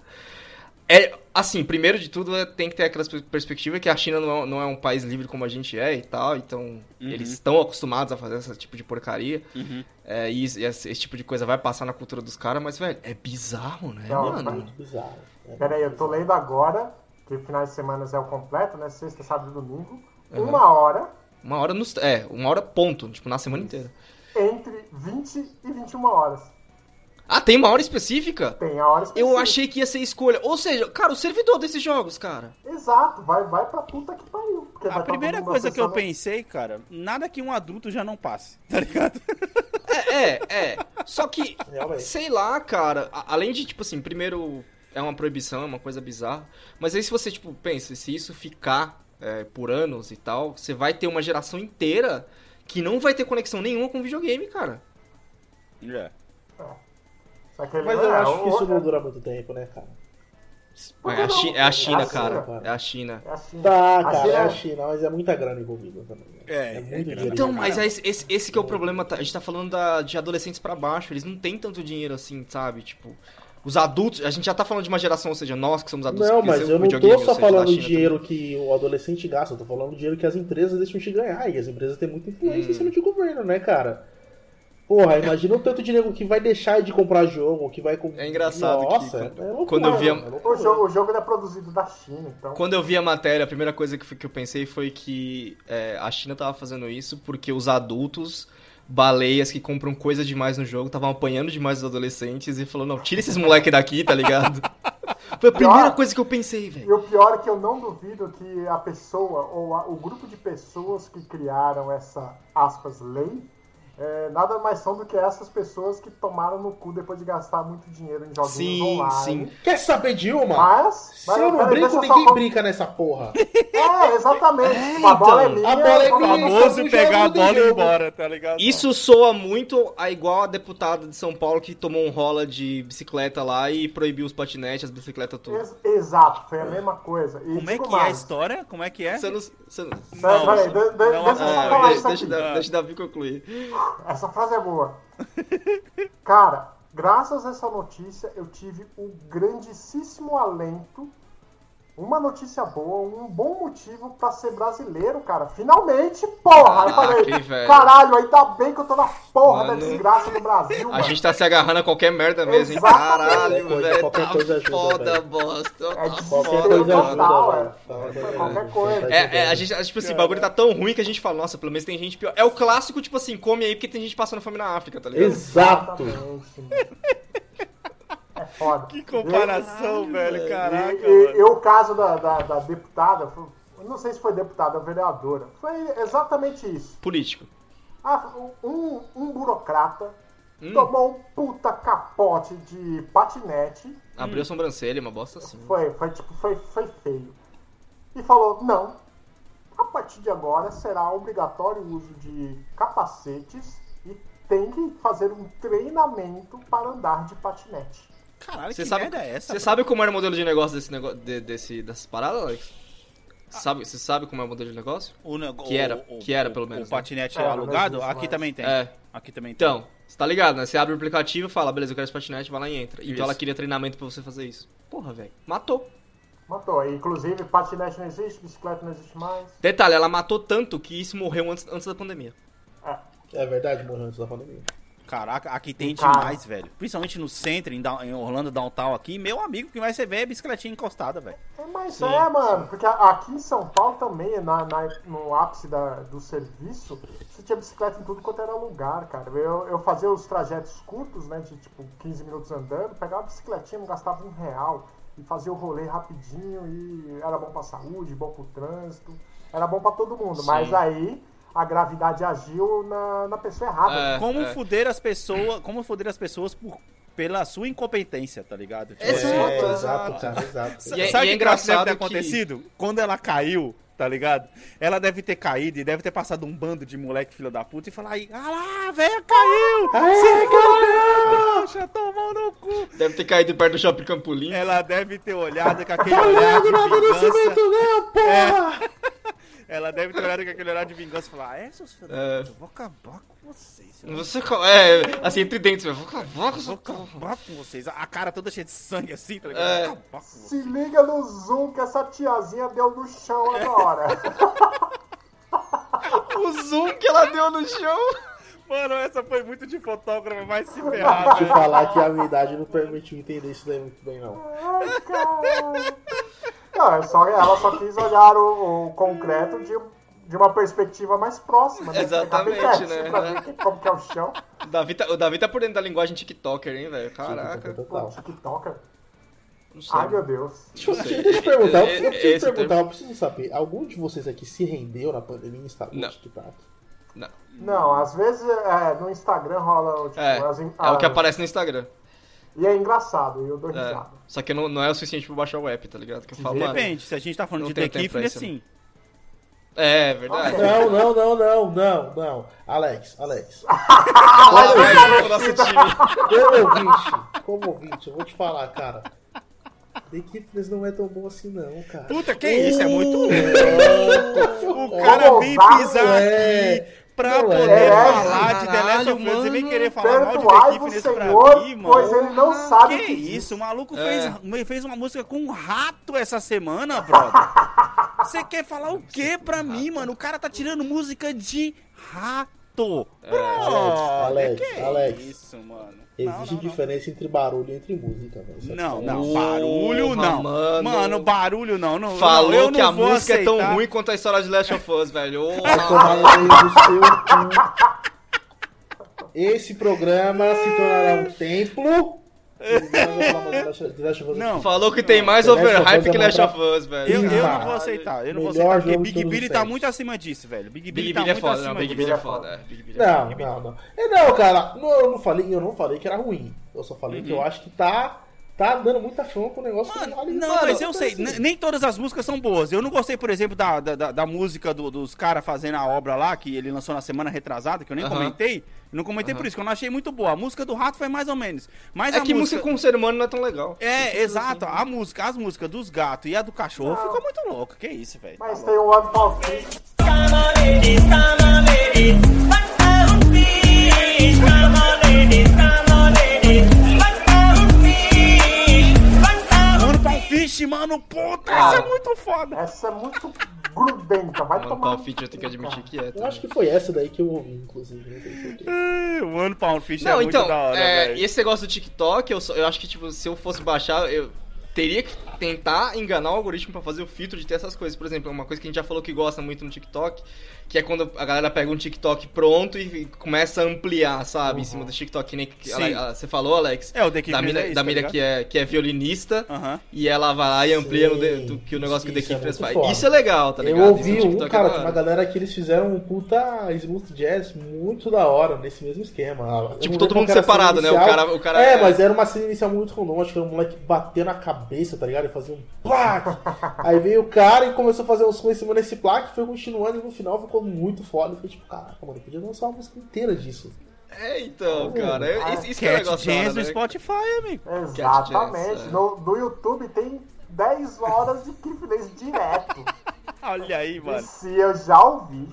É, assim, primeiro de tudo, é- tem que ter aquela pers- perspectiva que a China não é, não é um país livre como a gente é e tal, então eles estão acostumados a fazer esse tipo de porcaria. Uhum. É, e esse, esse- tipo de coisa vai passar na cultura dos caras, mas, velho, é bizarro, né, Não, mano? Muito bizarro. É Pera aí, eu tô lendo agora, que finais de semana é o completo, né? Sexta, sábado e domingo. Uhum. Uma hora Uma hora nos. É, uma hora ponto, tipo, na semana inteira. entre 20 e 21 horas. Ah, tem uma hora específica? Tem a hora específica. Eu achei que ia ser escolha. Ou seja, cara, o servidor desses jogos, cara. Exato, vai, vai pra puta que pariu. A primeira coisa que eu acessando- pensei, cara, nada que um adulto já não passe, tá ligado? É, é, é. Só que, Realmente. sei lá, cara, a- além de, tipo assim, primeiro é uma proibição, é uma coisa bizarra. Mas aí se você, tipo, pensa, se isso ficar é, por anos e tal, você vai ter uma geração inteira que não vai ter conexão nenhuma com videogame, cara. É. Só que ele Mas não eu é, acho que isso não dura muito tempo, né, cara? É que a, não? Chi- é a China, É a cara. China. É a China. É a China. Tá, A cara, China é a é- China, mas é muita grana envolvida também. né? É, é muito grana. dinheiro. Então, mas é esse, esse- esse que é o problema. tá? A gente tá falando da- de adolescentes pra baixo. Eles não têm tanto dinheiro assim, sabe? Tipo, os adultos. A gente já tá falando de uma geração, ou seja, nós que somos adultos. Não, mas eu não tô só seja, falando do dinheiro que o adolescente gasta, eu tô falando do dinheiro que as empresas deixam de ganhar. E as empresas têm muita influência em Hum. cima de governo, né, cara? Porra, imagina o tanto de dinheiro que vai deixar de comprar jogo, que vai... com- É engraçado que Nossa, quando- é loucura, quando eu vi a- é O jogo, o jogo é produzido da China, então. Quando eu vi a matéria, a primeira coisa que, que eu pensei foi que é, a China tava fazendo isso porque os adultos, baleias que compram coisa demais no jogo, estavam apanhando demais os adolescentes e falou, não, tira esses moleque daqui, tá ligado? Foi a primeira Pior. coisa que eu pensei, velho. E o pior é que eu não duvido que a pessoa, ou a- o grupo de pessoas que criaram essa, aspas, lei, é, nada mais são do que essas pessoas que tomaram no cu depois de gastar muito dinheiro em joguinhos Sim, online. sim. Quer saber de uma? Mas, Se mas eu não peraí, brinco, só ninguém con- brinca nessa porra. É, exatamente. É, a bola é então. minha. A bola é minha. Famoso Jogo pegar a bola e embora, tá ligado? Isso soa muito a igual a deputada de São Paulo que tomou um rola de bicicleta lá e proibiu os patinetes, as bicicletas tudo. Ex- Exato, foi a mesma coisa. E Como é digo que é a mais. história? Como é que é? Você não... Você não... Não, deixa eu só é, falar deixa, isso deixa, aqui. Da- deixa Davi concluir. Essa frase é boa. Cara, graças a essa notícia, eu tive um grandíssimo alento. Uma notícia boa, um bom motivo pra ser brasileiro, cara. Finalmente, porra! Aí eu falei, caralho, ainda bem que eu tô na porra da Mano. desgraça do Brasil, A mano. gente tá se agarrando a qualquer merda mesmo, hein? Exatamente. Caralho, Qualquer velho. coisa Tá ajuda, foda, velho. É bosta. Tá Qualquer foda, coisa total, ajuda, é. velho. Tá, Qualquer coisa. tá É, é, a gente, a- tipo assim, o bagulho tá tão ruim que a gente fala, nossa, pelo menos tem gente pior. É o clássico, tipo assim, come aí porque tem gente passando fome na África, tá ligado? Exato. Foda. Que comparação, velho. Caraca, E, e- e o caso da, da, da deputada, não sei se foi deputada ou vereadora, foi exatamente isso. Político. Ah, um, um burocrata Hum. tomou um puta capote de patinete, Abriu a sobrancelha, uma bosta assim. foi, foi, tipo, foi, foi feio. E falou, não, a partir de agora será obrigatório o uso de capacetes e tem que fazer um treinamento para andar de patinete. Caralho, Você que sabe, merda é essa? você sabe como era o modelo de negócio desse negócio, de, desse, dessas paradas, Alex? Você sabe, você sabe como é o modelo de negócio? O nego- Que era- o- que era, pelo menos, O né? patinete É, não alugado? Aqui também tem. É. Aqui também tem. Então, você tá ligado, né? Você abre o aplicativo e fala, beleza, eu quero esse patinete, vai lá e entra. Então Isso. ela queria treinamento pra você fazer isso. Porra, velho. Matou. Matou. Inclusive, patinete não existe, bicicleta não existe mais. Detalhe, ela matou tanto que isso morreu antes, antes da pandemia. É verdade, morreu antes da pandemia. Caraca, aqui tem demais, velho. Principalmente no centro, em, em Orlando Downtown aqui. Meu amigo, que mais você vê é bicicletinha encostada, velho. É, mas Sim, é, mano, porque aqui em São Paulo também, na, na- no ápice da- do serviço, você tinha bicicleta em tudo quanto era lugar, cara. Eu, eu fazia os trajetos curtos, né, de tipo 15 minutos andando, pegava a bicicletinha, não gastava um real, e fazia o rolê rapidinho, e era bom pra saúde, bom pro trânsito, era bom pra todo mundo. Sim. Mas aí a gravidade agiu na, na pessoa errada. É. Como fuder as pessoas, como fuder as pessoas por, pela sua incompetência, tá ligado? Tipo, Exato, É, exato. exato, cara, exato. E é- Sabe e é o que que deve ter que- acontecido? Quando ela caiu, tá ligado? Ela deve ter caído e deve ter passado um bando de moleque filho da puta e falar aí, ah lá, a velha caiu! Aê, cara! Poxa, tomou no cu! Deve ter caído perto do shopping Campolim. Ela deve ter olhado com aquele olhar de Olhando no vingança. não, porra! Ela deve ter olhado com aquele olhar de vingança e falar: Ah, é, seus filhos É. eu vou acabar com vocês. eu Você. co- É, assim, entre dentes, velho. Vou acabar com Vou acabar com vocês. A cara toda cheia de sangue assim, tá ligado? É. Vou acabar com vocês. Se liga no zoom que essa tiazinha deu no chão agora. O zoom que ela deu no chão. Mano, essa foi muito de fotógrafo, vai se ferrar, Te falar que a minha idade não permitiu entender isso daí muito bem, não. Ai, cara. Não, é só, ela só quis olhar o, o concreto de, de uma perspectiva mais próxima. Né? Exatamente, pertinho né? Pra ver que- como que é o chão. O Davi, tá, o Davi tá por dentro da linguagem TikToker, hein, velho? Caraca. Pô. TikToker. Não sei. Ai, meu Deus. Deixa eu, deixa eu perguntar, eu preciso, eu preciso Esse perguntar, eu preciso saber. Algum de vocês aqui se rendeu na pandemia e instalou o TikTok? Não. Não, às vezes é, no Instagram rola tipo, É, as, é o que as- aparece no Instagram. E é engraçado, e eu dou É. risada. Só que não, não é o suficiente pra baixar o app, tá ligado? Que eu falo, mano. Depende, se a gente tá falando de The tempo pra Kifne, isso, sim. É, verdade. Não, não, não, não, não, não. Alex, Alex. Mais pro nosso time. Como ouvinte, como ouvinte, eu vou te falar, cara. The Kifnes não é tão bom assim, não, cara. Puta, que isso, é muito louco. O É. cara vem pisar é. aqui pra Não poder é. falar de The Last of Us. Você vem querer falar mal de The Perdoai-vos, Kifne pra mim, pois mano. ele não sabe o Que que isso, o maluco É. fez, fez uma música com um rato essa semana, brother. Você quer falar o que pra mim, mano? O cara tá tirando música de rato. Brother, Alex, que Alex. isso, mano. Existe Não, não, não. diferença entre barulho e entre música, velho. É Não, não, barulho não. mano. Mano, barulho não. não Falou não, que não a vou música é tão aceitar. ruim quanto a história de Last of Us, velho. Cu. Esse programa se tornará um templo. Não. Falou que tem mais overhype que é Last of Us, velho. Eu, eu não Caralho. vou aceitar, eu não vou aceitar, porque Big Billy tá muito acima disso, velho. Big Billy tá é muito foda, acima não, Big disso. Billy é é foda. é, Big Billy é Não, foda. não, não. É, não, cara, não, eu não falei, eu não falei que era ruim. Eu só falei que eu acho que tá, tá dando muita fama com o negócio Mano, não, Mano, mas eu sei, assim, nem todas as músicas são boas. Eu não gostei, por exemplo, da, da, da- música do- dos caras fazendo a obra lá, que ele lançou na semana retrasada, que eu nem Aham. comentei. Eu não comentei por isso, que eu não achei muito boa. A música do Rato foi mais ou menos. Mas É a que música com ser humano não é tão legal. É, exato. A música, as músicas dos gatos e a do cachorro ficou muito louca. Que isso, velho. Mas Tá tem o One Paul Mano, puta, Ah. essa é muito foda. Essa é muito grudenta. Vai Mano, tomar. Pau Fit eu tenho que admitir que é. Eu acho que foi essa daí que eu ouvi, inclusive. Não sei porquê. O One Pound Fish é Não, muito então, da hora, é, velho. e esse negócio do TikTok, eu, só- eu acho que, tipo, se eu fosse baixar, eu teria que tentar enganar o algoritmo pra fazer o filtro de ter essas coisas. Por exemplo, uma coisa que a gente já falou que gosta muito no TikTok, que é quando a galera pega um TikTok pronto e começa a ampliar, sabe, em cima do TikTok. Que nem ela- você falou, Alex, É, o The Kid da mina, é isso, da tá mina que, é, que é violinista. Aham. E ela vai lá e amplia Sim, de- do, que o negócio que o The isso é faz. foda. Isso é legal, tá ligado? eu ouvi no um, TikTok cara, é uma galera que eles fizeram um puta smooth jazz muito da hora nesse mesmo esquema. Eu Tipo, todo mundo separado, né? O cara- o cara é, é- mas era uma cena inicial muito random. Acho que era um moleque batendo na cabeça, tá ligado? E fazia um plaque. Aí veio o cara e começou a fazer uns sons em cima desse plaque, foi continuando e no final ficou muito foda. Eu fiquei tipo, caraca, mano, podia lançar uma música inteira disso. É, então, Ah, cara. é- Isso, isso que é negócio Jams hora, no né? Spotify, amigo. Exatamente. Jazz, é. no, no YouTube tem 10 horas de Kifnes direto. Olha aí, mano. Se eu já ouvi.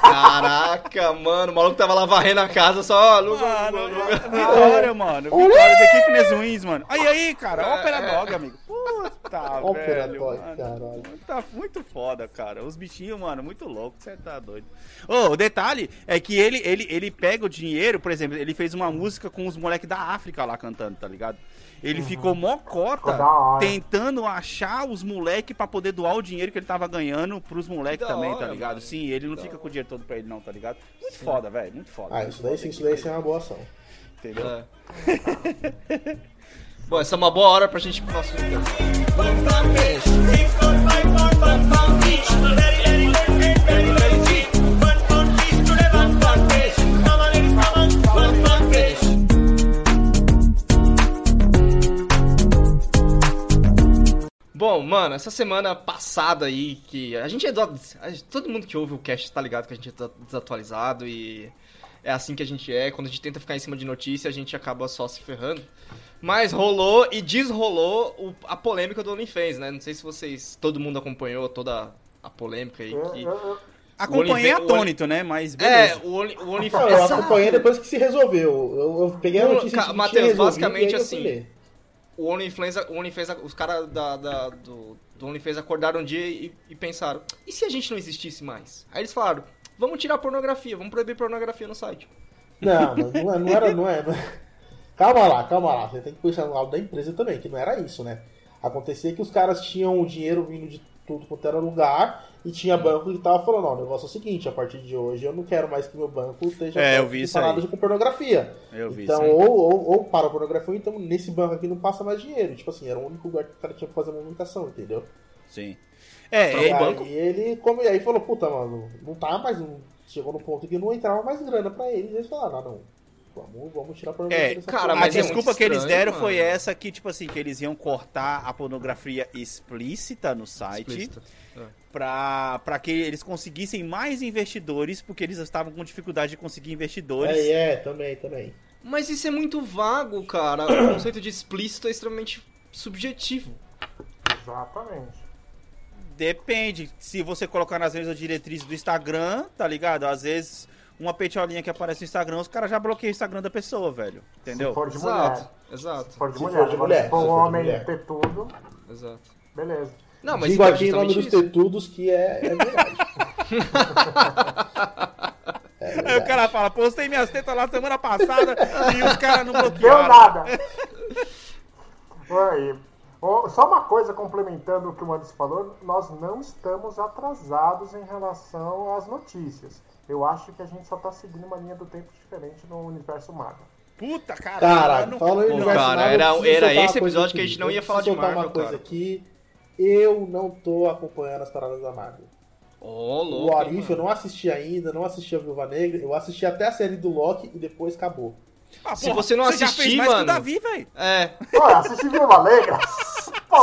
Caraca, mano, o maluco tava lá varrendo a casa só. Luga, Mano, luga, luga. Vitória, mano. Vitória da Kifnes Wins, mano. Aí, aí, cara. É, Ópera é. Dog, amigo. Puta, Ópera velho, Dog, mano. caralho. Tá muito foda, cara. Os bichinhos, mano, muito louco. Você tá doido. Ô, o detalhe é que ele, ele, ele pega o dinheiro, por exemplo, ele fez uma música com os moleques da África lá cantando, tá ligado? Ele ficou mocota Ficou da hora. tentando achar os moleques pra poder doar o dinheiro que ele tava ganhando pros moleques Da também, hora, tá ligado? mano. Sim, ele não fica com o dinheiro todo pra ele, não, tá ligado? Muito foda, velho. Muito foda. Ah, muito isso daí sim, isso daí sim é uma boa ação. Entendeu? É. Bom, essa é uma boa hora pra gente ir Bom, mano, essa semana passada aí, que a gente é. do- Todo mundo que ouve o cast tá ligado que a gente é desatualizado e é assim que a gente é. Quando a gente tenta ficar em cima de notícia, a gente acaba só se ferrando. Mas rolou e desrolou o- a polêmica do OnlyFans, né? Não sei se vocês. Todo mundo acompanhou toda a polêmica aí. Que... eu- Acompanhei Only- atônito, né? Mas É, beleza. o, Only- o Não, OnlyFans. eu acompanhei depois que se resolveu. Eu, eu peguei a notícia ca- que Matheus, basicamente assim. O OnlyFans, o OnlyFans os caras da, da- do, do OnlyFans acordaram um dia e, e pensaram, e se a gente não existisse mais? Aí eles falaram, vamos tirar pornografia, vamos proibir pornografia no site. Não, não, é- não era, não é, não é. Calma lá, calma lá. Você tem que pensar no lado da empresa também, que não era isso, né? Acontecia que os caras tinham o dinheiro vindo de tudo quanto era lugar e tinha banco que tava falando, ó, o negócio é o seguinte, a partir de hoje eu não quero mais que meu banco esteja É, eu vi parado aí. com pornografia. Eu vi então, isso aí. ou, ou, ou para a pornografia, então nesse banco aqui não passa mais dinheiro. Tipo assim, era o único lugar que o cara tinha que fazer a movimentação, entendeu? Sim. É, E é, banco? aí ele come, aí falou, puta, mano, não tá mais. Chegou no ponto que não entrava mais grana pra eles. Eles falaram, ah, não, vamos, vamos tirar a pornografia É, dessa cara, porra. a mas é desculpa muito que eles estranho, deram mano. foi essa que, tipo assim, que eles iam cortar a pornografia explícita no site Explícita. pra, pra que eles conseguissem mais investidores, porque eles estavam com dificuldade de conseguir investidores. É, é, também, também. Mas isso é muito vago, cara. O conceito de explícito é extremamente subjetivo. exatamente. Depende. Se você colocar nas mesmas diretrizes do Instagram, tá ligado? Às vezes, uma petiolinha que aparece no Instagram, os caras já bloqueiam o Instagram da pessoa, velho. Entendeu? Se for de Exato, mulher. exato, Se for de Se mulher. for de mulher, se for um homem mulher. ter tudo, exato. beleza. Não, mas Digo então, aqui em nome dos tetudos que é, é verdade. é Aí o cara fala, postei minhas tetas lá semana passada e os caras não Deu bloquearam. nada. Oi. Ô, Só uma coisa complementando o que o Manis falou, nós não estamos atrasados em relação às notícias. Eu acho que a gente só tá seguindo uma linha do tempo diferente no universo Marvel. Puta, cara. Cara, mano. falando em Pô, universo cara, Marvel, era- era esse episódio que a gente não ia falar de Marvel, uma coisa cara. aqui. Eu não tô acompanhando as paradas da Marvel. Ô, O louco. What hein, If eu mano. não assisti ainda, não assisti a Viúva Negra. Eu assisti até a série do Loki e depois acabou. Ah, Se porra, você não já fez assistir, mais que o mano. Davi, velho. É, Olha, assisti Viúva Negra.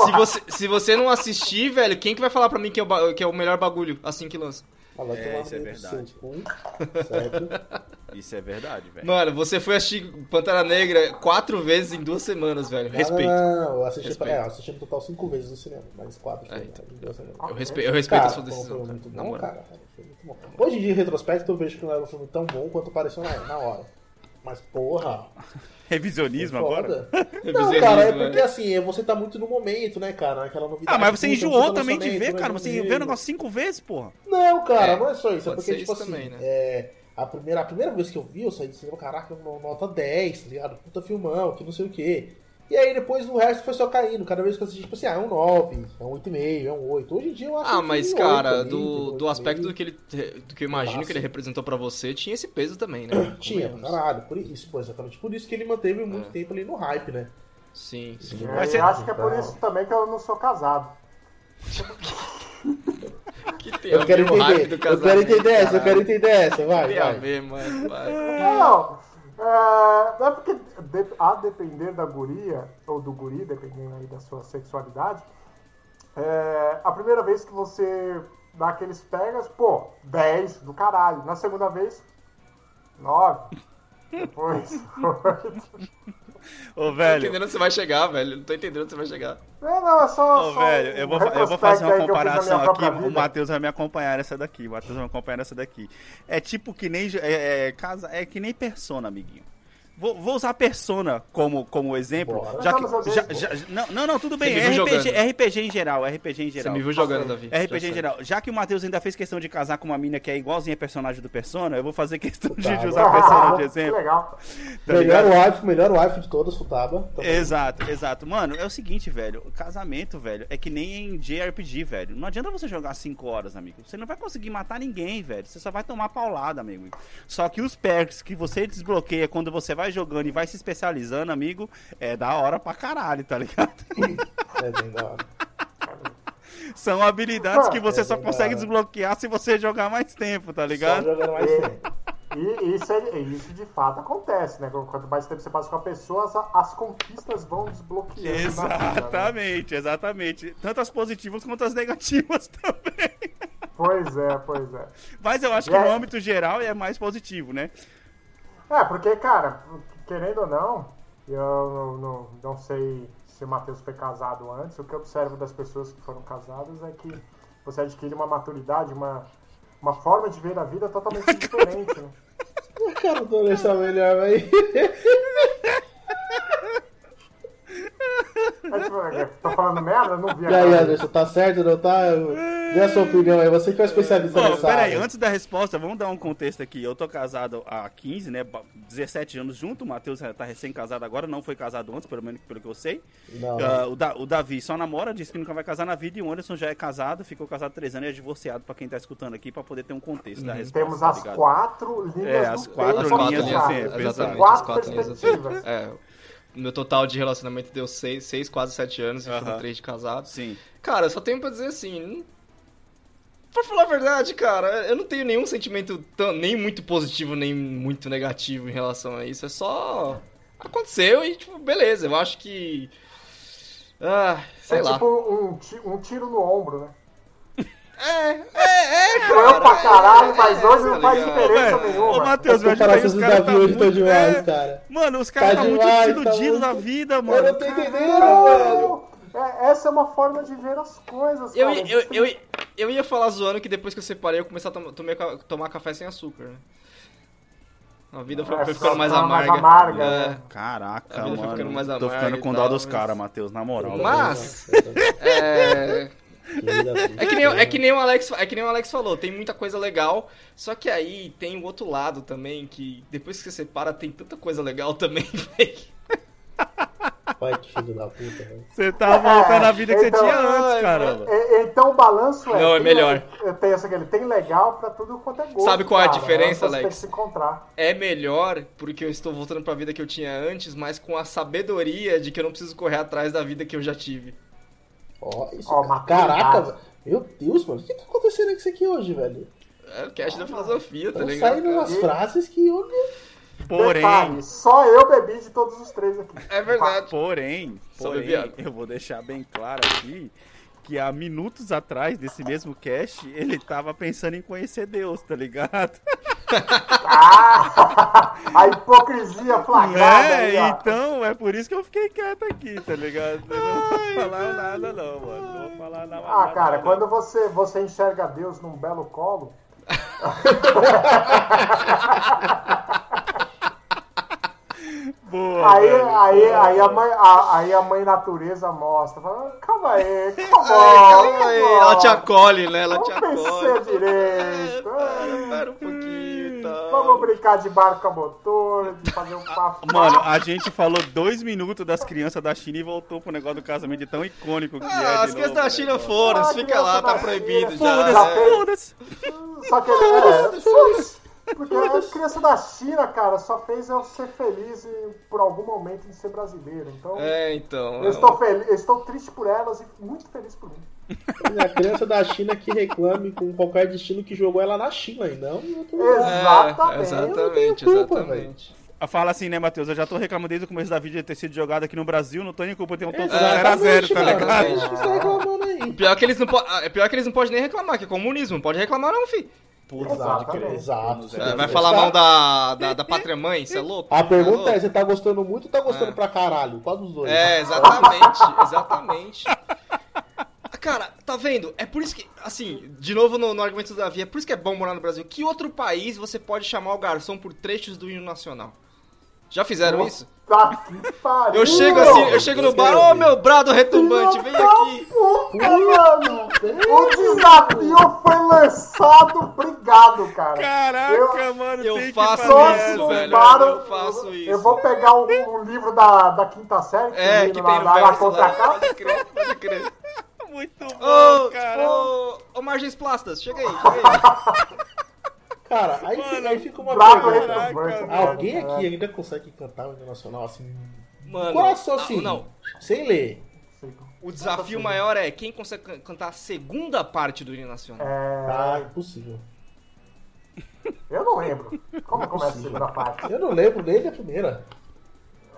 se você, se você não assistir, velho, quem que vai falar pra mim que é o, que é o melhor bagulho assim que lança? Ah, vai É, isso é verdade. cu, certo? Isso é verdade, velho. Mano, você foi assistir Pantera Negra quatro vezes em duas semanas, velho. Respeito. Não, não, não, eu assisti, Respeito. é, eu assisti no total cinco vezes no cinema, mais quatro. É, então. em duas semanas. Eu respeito, eu respeito Cara, a sua decisão, foi muito Na bom, moral. cara. Foi muito bom. Hoje em dia, em retrospecto, eu vejo que não era um filme tão bom quanto pareceu na, na hora. Mas, porra, Revisionismo foi agora? foda. Não, Revisionismo, cara, é né? porque assim, é- você tá muito no momento, né, cara? Aquela novidade. Ah, mas você enjoou puta também de ver, né, cara. de Você vê o negócio cinco vezes, porra. Não, cara, É, não é só isso. É porque, tipo isso assim, também, né? é, a, primeira, a primeira vez que eu vi, eu saí do cinema, caraca, no- nota 10, tá ligado? Puta filmão, que não sei o quê. E aí depois o resto foi só caindo. Cada vez que eu assisti, tipo assim, ah, é um 9, é um 8,5, é um 8. Hoje em dia eu acho Ah, que mas, um cara, 8 ali, do, entendeu? do aspecto do 8,5. que ele. Do que eu imagino que ele sim. representou pra você, tinha esse peso também, né? Tinha, caralho. Por isso, pô, exatamente por isso que ele manteve muito É. tempo ali no hype, né? Sim, sim. É, Mas você- acho que é por isso também que eu não sou casado. Que tem Eu a quero entender, eu quero entender essa, eu quero entender essa, vai, Tem a vai. ver, mano. Vai. Não, é, é porque de- a depender da guria, ou do guri, dependendo aí da sua sexualidade, é, a primeira vez que você dá aqueles pegas, pô, 10 do caralho. Na segunda vez, 9. Depois, 8. Ô, Tô velho. entendendo onde você vai chegar, velho. Não tô entendendo onde você vai chegar. É, não, é só. Ô, só velho, eu vou, eu vou fazer uma comparação aqui. O. Matheus vai me acompanhar nessa daqui. O Matheus vai me acompanhar nessa daqui. É tipo que nem. É, é, casa, é que nem persona, amiguinho. Vou, vou usar Persona como, como exemplo. Já que, eu não já, já- não, não, não, tudo bem. Você viu RPG, jogando. RPG em geral. RPG em Você geral. me viu jogando, Davi. RPG em geral. Já que o Matheus ainda fez questão de casar com uma mina que é igualzinha a personagem do Persona, eu vou fazer questão de, Tá, de vai. usar Persona de Que exemplo. legal. Tá melhor wife, melhor wife de todas, Futaba. Tá. Exato, exato. Mano, é o seguinte, velho. Casamento, velho, é que nem em JRPG, velho. Não adianta você jogar 5 horas, amigo. Você não vai conseguir matar ninguém, velho. Você só vai tomar paulada, amigo. Só que os perks que você desbloqueia quando você vai jogando e vai se especializando, amigo, é da hora pra caralho, tá ligado? É bem da hora. São habilidades que você É só consegue desbloquear se você jogar mais tempo, tá Só ligado? jogando mais É. tempo. E isso, é- isso de fato acontece, né? Quanto mais tempo você passa com a pessoa, as, as conquistas vão desbloqueando. na vida, né? Exatamente, exatamente. Tanto as positivas quanto as negativas também. Pois é, pois é. Mas eu acho que É. no âmbito geral é mais positivo, né? É, porque, cara, querendo ou não, eu não, não, não sei se o Matheus foi casado antes. O que eu observo das pessoas que foram casadas é que você adquire uma maturidade, uma, uma forma de ver a vida totalmente diferente. Né? O cara do melhor, aí. É, tipo, é, tô falando merda? Não vi E aí. Anderson, tá certo ou não tá? Dê a sua opinião aí, você que é o especialista Bom, nessa peraí, área. antes da resposta, vamos dar um contexto aqui. Eu tô casado há 15, né? ba- 17 anos junto. O Matheus tá recém-casado agora, não foi casado antes, pelo menos pelo que eu sei. Não. Ah, o, Da- o Davi só namora, disse que nunca vai casar na vida. E o Anderson já é casado, ficou casado há 3 anos e é divorciado, pra quem tá escutando aqui, pra poder ter um contexto da resposta. Temos tá as ligado? quatro linhas É, do as quatro quatro linhas linhas, sabe? tempo, exatamente, Quatro as quatro linhas perspectivas. É, meu total de relacionamento deu seis, seis quase sete anos, e foram Aham. três de casados. Sim. Cara, eu só tenho pra dizer assim. Pra falar a verdade, cara, eu não tenho nenhum sentimento tão, nem muito positivo, nem muito negativo em relação a isso. É só. Aconteceu e, tipo, beleza. Eu acho que. Ah, sei é lá. tipo um, um tiro no ombro, né? É, é, é, Doeu cara. pra caralho, é, mas é, hoje tá não faz ligado? diferença Ô, nenhuma. Matheus, As meu comparações os caras Davi tá hoje muito... demais, é, cara. Mano, os caras Tá tá, muito demais, tá desiludidos muito- da vida, Eu mano. não tô Caralho. entendendo, velho. É, essa é uma forma de ver as coisas, Eu, cara. ia- eu, eu, ia- eu ia falar zoando que depois que eu separei eu comecei a tom- tomar, tomar café sem açúcar, né? A vida foi, É, foi ficando mais ficando mais amarga. amarga, É. né? Caraca, A vida foi mano. ficando mais Tô amarga ficando e com dó tal, dos mas- caras, Matheus, na moral. Mas- É, é que nem, é que nem o Alex, é que nem o Alex falou, tem muita coisa legal, só que aí tem o outro lado também que depois que você separa tem tanta coisa legal também, velho. Vai que filho da puta, velho. Você tá voltando à vida que Então- você tinha antes, Ai, caramba. É, então o balanço é. Não, é tem- melhor. Eu tenho essa aqui, ele tem legal pra tudo quanto é gosto. Sabe qual é a cara. diferença, Tem Alex? que se encontrar. É melhor porque eu estou voltando pra vida que eu tinha antes, mas com a sabedoria de que eu não preciso correr atrás da vida que eu já tive. Ó, isso, Ó, cara. Caraca, velho. Meu Deus, mano. O que tá acontecendo com isso aqui hoje, velho? É o cast da filosofia, tá ligado? saindo umas frases que, olha... Porém, Detalhe, só eu bebi de todos os três aqui. É verdade. porém, porém, eu vou deixar bem claro aqui que há minutos atrás desse mesmo cast, ele tava pensando em conhecer Deus, tá ligado? Ah, a hipocrisia flagrada É, aí, então é por isso que eu fiquei quieto aqui, tá ligado? Eu não vou falar nada não, mano. Não vou falar nada. Ah, nada, cara, não. quando você, você enxerga Deus num belo colo, Boa, aí, velho, aí, boa, aí, a mãe, a- aí a mãe natureza mostra. Fala, calma aí, calma, Calma aí, ela te acolhe, né? Ela te Vamos acolhe. pensar direito. Espera, espera um pouquinho e tal. Vamos brincar de barco a motor, de fazer um papo. Mano, a gente falou dois minutos das crianças da China e voltou pro negócio do casamento tão icônico que é. Ah, de as novo, crianças da né, China foram, Ah, fica lá, tá proibido já. Foda-se, é. foda-se. Só que é, foda-se. Porque a criança da China, cara, só fez eu ser feliz e, por algum momento em ser brasileiro. Então, É, então. eu, estou fel- eu estou triste por elas e muito feliz por mim. A criança da China que reclame com qualquer destino que jogou ela na China e não em outro lugar. É, Exatamente. exatamente, Eu não tenho culpa, exatamente. Ah, Fala assim, né, Matheus? Eu já tô reclamando desde o começo da vida de ter sido jogado aqui no Brasil, não tô nem culpa, tem um Exatamente, 0x0, tá ligado? Tá aí. Pior que eles não po- ah, Pior que eles não podem nem reclamar, que é comunismo. Não pode reclamar, não, fi. Puta, Exatamente. pode crer. Exato. É, vai falar mal da, da, da pátria mãe, você é louco? A Tá pergunta louco? é, você tá gostando muito ou tá gostando É. pra caralho? Qual dos dois? É, exatamente, exatamente. Cara, tá vendo? É por isso que, assim, de novo no, no argumento do Davi, é por isso que é bom morar no Brasil. Que outro país você pode chamar o garçom por trechos do hino nacional? Já fizeram isso? Tá que pariu. Eu chego assim, eu chego no bar, ô meu brado retumbante, vem aqui. Puta, mano. O desafio foi lançado. Obrigado, cara. Caraca, Eu- mano, eu tem que faço fazer isso, velho. Para- eu faço isso. Eu vou pegar um, um livro da, da quinta série, que É, tem que no- tem na, na, na lá. contracapa. Pode crer, pode crer. Muito bom, Ô, cara. ô, ô, Margens Plastas, chega aí, chega aí. Cara, aí, Mano, aí fica uma Bravo pergunta. retumbante. Caraca, cara. Alguém É. aqui ainda consegue cantar o hino nacional assim, Mano, coração assim, não, sem ler? o desafio maior é quem consegue can- cantar a segunda parte do hino nacional. É, Ah, impossível. eu não lembro. Como começa a segunda parte? Eu não lembro nem da primeira.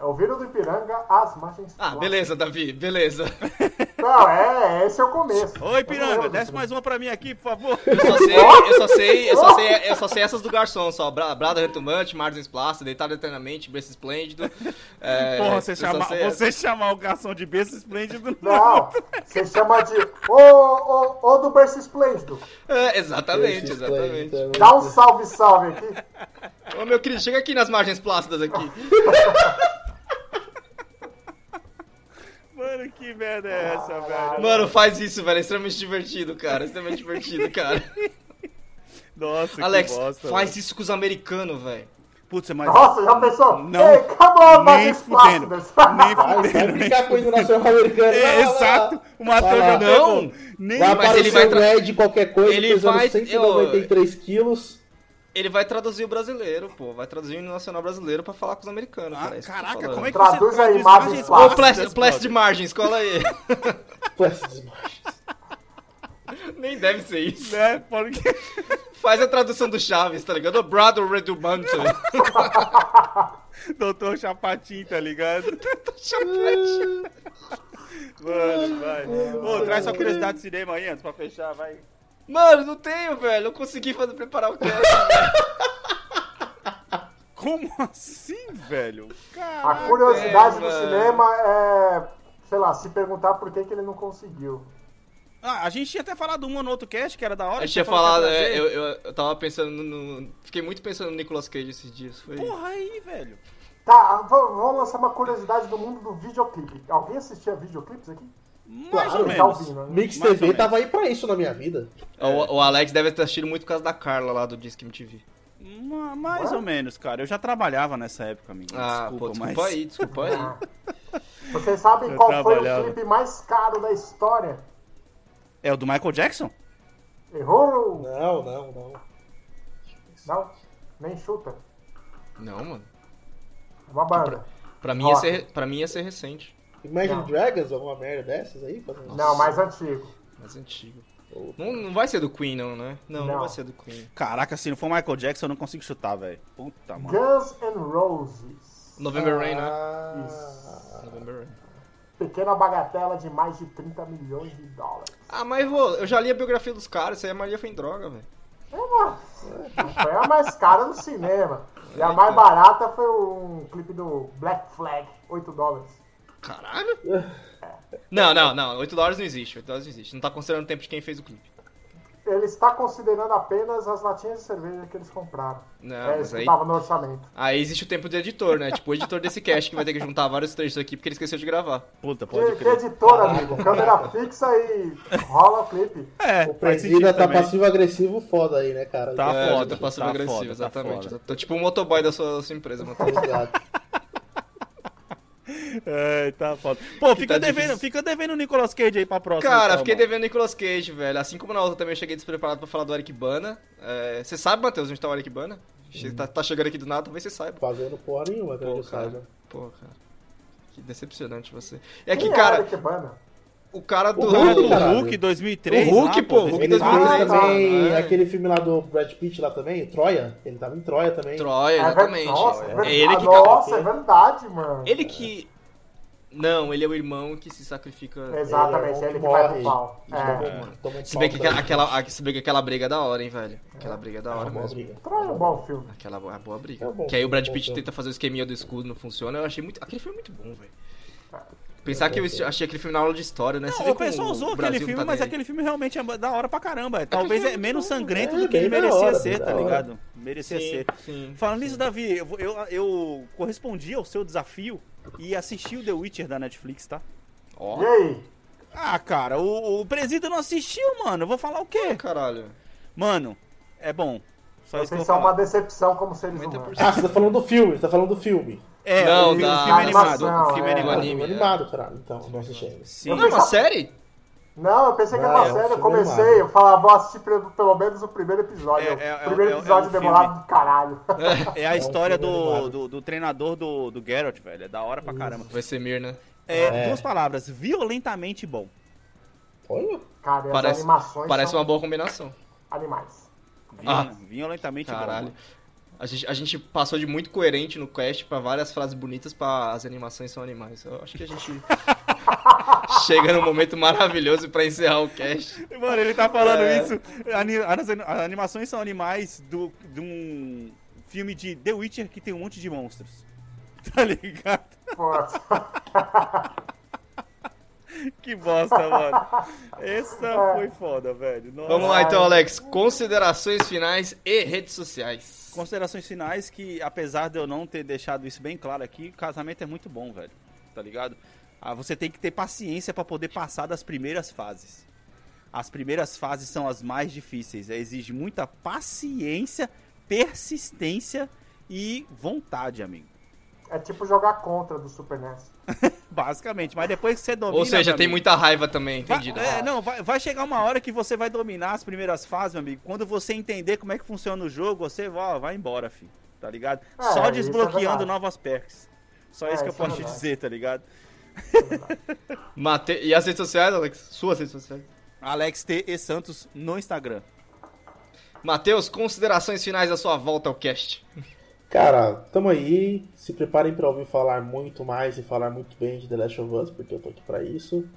É o Viro do Ipiranga, as margens. Ah, beleza, Davi, beleza. Não, é, esse é o começo. Oi, Piranga, Vamos desce mais uma pra mim aqui, por favor. Eu só sei, eu só sei, eu só sei, eu só sei essas do garçom, só. Bra- Brada retumante, Martins Plasta, Deitado Eternamente, Berço Esplêndido. É, Porra, você, chama, você chamar o garçom de berço esplêndido. Não, você chama de ô, ô, ô do berço esplêndido. É, exatamente, exatamente. Dá um salve, salve aqui. Ô meu querido, chega aqui nas margens plácidas aqui. Mano, que merda é essa, velho? Mano, faz isso, velho. É extremamente divertido, cara. Extremamente divertido, cara. Nossa, Alex, que bosta. faz velho. isso com os americanos, velho. Putz, mas... Nossa, já pensou? Não, Ei, come on, nem fudendo. Nem fudendo. brincar com o hino nacional americano. É, exato. O Matheus já. Não. Nem Vai Mas aparecer ele vai o tra- Ed qualquer coisa, Ele pesando vai- 193 quilos. Ele vai traduzir o brasileiro, pô. Vai traduzir o nacional brasileiro pra falar com os americanos, Ah, cara. É caraca, como é que Traduz você aí, imagens Ô, plásticas, Plast, Plast de margens, cola aí. Essas imagens. Nem deve ser isso. Né? Porque... Faz a tradução do Chaves, tá ligado? O Brother Redumante. Doutor Chapatin, tá ligado? Chapatinho. Mano, vai. Ô, traz sua curiosidade de cinema aí antes pra fechar, vai. Mano, não tenho, velho. Não consegui fazer, preparar o cast. Como assim, velho? A Caraca. curiosidade é, do mano. cinema é, sei lá, se perguntar por que, que ele não conseguiu. Ah, a gente tinha até falado uma no outro cast que era da hora. A gente tinha falado, é, eu, eu, eu tava pensando no, Fiquei muito pensando no Nicolas Cage esses dias. Foi... Porra aí, velho. Tá, vou- vamos lançar uma curiosidade do mundo do videoclipe. Alguém assistia videoclipes aqui? Mais Claro, ou menos. ouvindo, né? Mix Mais ou TV menos. tava aí pra isso na minha vida. O, o Alex deve ter assistido muito por causa da Carla lá do Disque MTV. Ma- Mais ou menos, cara. Eu já trabalhava nessa época, amigo. Ah, desculpa, pô, desculpa mas... aí, desculpa aí. Ah. Vocês sabem Eu qual foi o clipe mais caro da história? É o do Michael Jackson? Errou? Não, não, não. Não, nem chuta. Não, mano. É uma banda. Pra mim, ia ser, pra mim ia ser recente. Imagine Não. Dragons, alguma merda dessas aí? Não, mais antigo. Mais antigo. Não, não vai ser do Queen, não, né? Não, não, Não. vai ser do Queen. Caraca, se não for Michael Jackson, eu não consigo chutar, velho. Puta, mano. Guns N' Roses. November Rain, né? Ah, November Rain. Pequena bagatela de mais de 30 milhões de dólares. Ah, mas vô, eu já li a biografia dos caras, isso aí a Maria foi em droga, velho. É, mano. Foi a mais cara do cinema. E a mais barata foi um clipe do Black Flag, 8 dólares. Caralho? Não, não, não. 8 dólares não existe. 8 dólares não existe. Não tá considerando o tempo de quem fez o clipe. Ele está considerando apenas as latinhas de cerveja que eles compraram. Não, é mas aí- tava no orçamento. Aí existe o tempo do editor, né? Tipo, o editor desse cast que vai ter que juntar vários trechos aqui porque ele esqueceu de gravar. Puta, pode crer. editor, amigo. Câmera fixa e rola o clipe. É, O presida tá passivo-agressivo foda aí, né, cara? Tá é, foda, tá passivo tá tá exatamente. foda. Tô tipo o motoboy da sua, da sua empresa, Matheus. É, tá foda. Pô, fica tá devendo, difícil. fica devendo o Nicolas Cage aí pra próxima. Cara, então, fiquei mano. devendo Nicolas Cage, velho. Assim como na outra também eu cheguei despreparado pra falar do Eric Bana. É, Você sabe, Matheus, onde tá o Eric Bana? Che- Tá, tá chegando aqui do nada, talvez você saiba. Fazendo porra nenhuma, que Pô, eu saiba. Pô, cara. Que decepcionante você. É que, Quem cara, era que banda? O cara do. O cara do. Hulk 2003. O Hulk, lá, pô, o Hulk Ele 2003, fez também né? aquele filme lá do Brad Pitt lá também, Troia. Ele tava em Troia também. Troia, É ver- exatamente. Nossa, é é verdade. ele que. Nossa, é verdade, mano. Ele que. Não, ele é o irmão que se sacrifica. Exatamente, Ele é ele o que vai pro pau. Toma- É. toma Se bem, que aquela, se bem que aquela briga é da hora, hein, velho. Aquela briga é da É hora boa mesmo. briga. Troia é um bom filme. Aquela é boa briga. É um bom que aí o Brad Pitt tenta fazer o esqueminha do escudo, não funciona. Eu achei muito. Aquele filme é muito bom, velho. Pensar É que eu achei aquele filme na aula de história, né? Não, o pessoal usou aquele Brasil filme, tá mas aí. aquele filme realmente é da hora pra caramba. Talvez filme é é menos sangrento é do que ele da merecia hora, ser, bem tá ligado? Merecia Sim, ser. sim. Falando nisso, Davi, eu, eu, eu correspondi ao seu desafio e assisti o The Witcher da Netflix, tá? Ó, E aí? Ah, cara, o, o presida não assistiu, mano. Eu vou falar o quê? caralho. Mano, é bom. Só isso que eu Vocês vou são uma decepção como seres 90%. humanos. Ah, você tá falando do filme, você tá falando do filme. É, Não, o, da o filme animado. animação, O filme é. Do animado. anime, filme é. animado, caralho. Então, não assisti. Sim. Não é uma série? Não, eu pensei que era uma é um série. Eu comecei, animado. eu falava, vou assistir pelo, menos o primeiro episódio. É, o é, é, primeiro é, é episódio um demorado filme. do caralho. É a um história filme do, do, do treinador do, do Geralt, velho. É da hora pra caramba. Vai ser Mir, né? É, É. Duas palavras, violentamente bom. Olha. Cara, as Parece, animações parece são uma boa combinação. animais. Ah. Violentamente bom. Caralho. A gente, a gente passou de muito coerente no cast pra várias frases bonitas pra as animações são animais. Eu acho que a gente chega num momento maravilhoso pra encerrar o cast. Mano, ele tá falando É. isso. As, animações são animais do, de um filme de The Witcher que tem um monte de monstros. Tá ligado? Pô, Que bosta, mano. Essa foi foda, velho. Nossa. Vamos lá então, Alex. Considerações finais e redes sociais. Considerações finais que, apesar de eu não ter deixado isso bem claro aqui, casamento é muito bom, velho. Tá ligado? Ah, você tem que ter paciência pra poder passar das primeiras fases. As primeiras fases são as mais difíceis. Exige muita paciência, persistência e vontade, amigo. É tipo jogar contra do Super NES. Basicamente. Mas depois que você domina. Ou seja, tem amigo, muita raiva também, Vai, entendido? é, não, vai, vai chegar uma hora que você vai dominar as primeiras fases, meu amigo. Quando você entender como é que funciona o jogo, você ó, vai embora, filho. Tá ligado? É, Só é desbloqueando verdade. novas perks. Só É, isso que eu é posso te dizer, tá ligado? Mate... E as redes sociais, Alex? Suas redes sociais. Alex T e Santos no Instagram. Matheus, considerações finais da sua volta ao cast. Cara, tamo aí. Se preparem pra ouvir falar muito mais e falar muito bem de The Last of Us, porque eu tô aqui pra isso.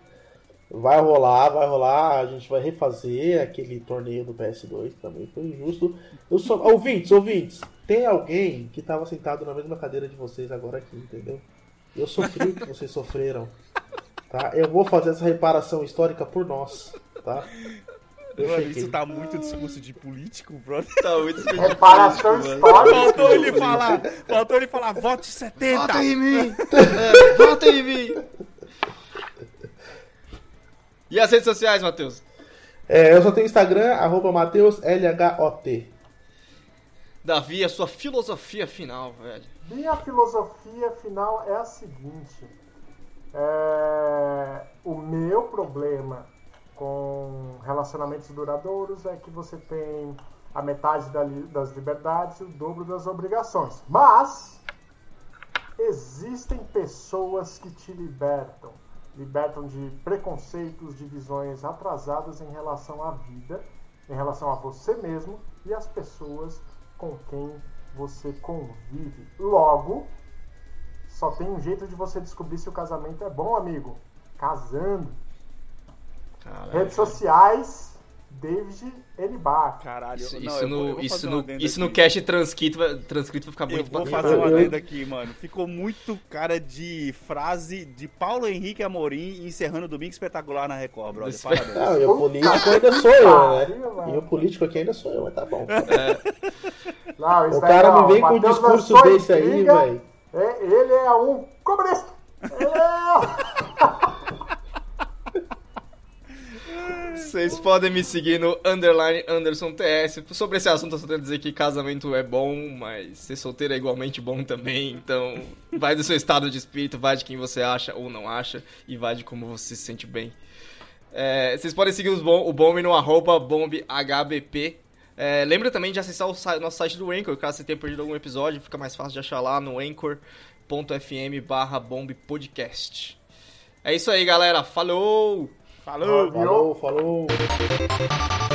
Vai rolar, vai rolar. A gente vai refazer aquele torneio do PS2, que também foi injusto. Eu só... Ouvintes, ouvintes, tem alguém que tava sentado na mesma cadeira de vocês agora aqui, entendeu? Eu sofri o que vocês sofreram. Tá? Eu vou fazer essa reparação histórica por nós, tá? Eu Mano, isso tá muito discurso de político, brother. Tá muito Reparação histórica. Faltou ele falar, faltou ele falar, vote 70. Vota em mim! É, vota em mim! E as redes sociais, Matheus? É, eu só tenho Instagram, arroba MatheusLHOT. Davi, a sua filosofia final, velho. Minha filosofia final é a seguinte: é, o meu problema com relacionamentos duradouros é que você tem a metade das liberdades e o dobro das obrigações. Mas existem pessoas que te libertam, libertam de preconceitos, de visões atrasadas em relação à vida, em relação a você mesmo e as pessoas com quem você convive. Logo, só tem um jeito de você descobrir se o casamento é bom, amigo. Casando. Redes sociais, David Elibar. Caralho, Isso, não, isso eu vou- eu no, vou isso fazer no, isso no cast transcrito, vai- transcrito vai ficar Eu muito vou bacana. fazer um Eu- adendo aqui, mano. Ficou muito cara de frase de Paulo Henrique Amorim encerrando o Domingo Espetacular na Record, brother. Parabéns. Não, e o político ainda sou eu, né? E o político aqui ainda sou eu, mas tá bom. Não, isso O cara não. me vem com um discurso desse aí, velho. É, ele é um comunista. É. Vocês podem me seguir no underline Anderson TS. Sobre esse assunto, eu só tenho dizer que casamento é bom, mas ser solteiro é igualmente bom também. Então, vai do seu estado de espírito, vai de quem você acha ou não acha, e vai de como você se sente bem. É, vocês podem seguir bom, o Bomb no arroba bombhbp. É, lembra também de acessar o si- nosso site do Anchor, caso você tenha perdido algum episódio, fica mais fácil de achar lá no anchor.fm barra bombpodcast. É isso aí, galera. Falou! Falou! Falou, falou.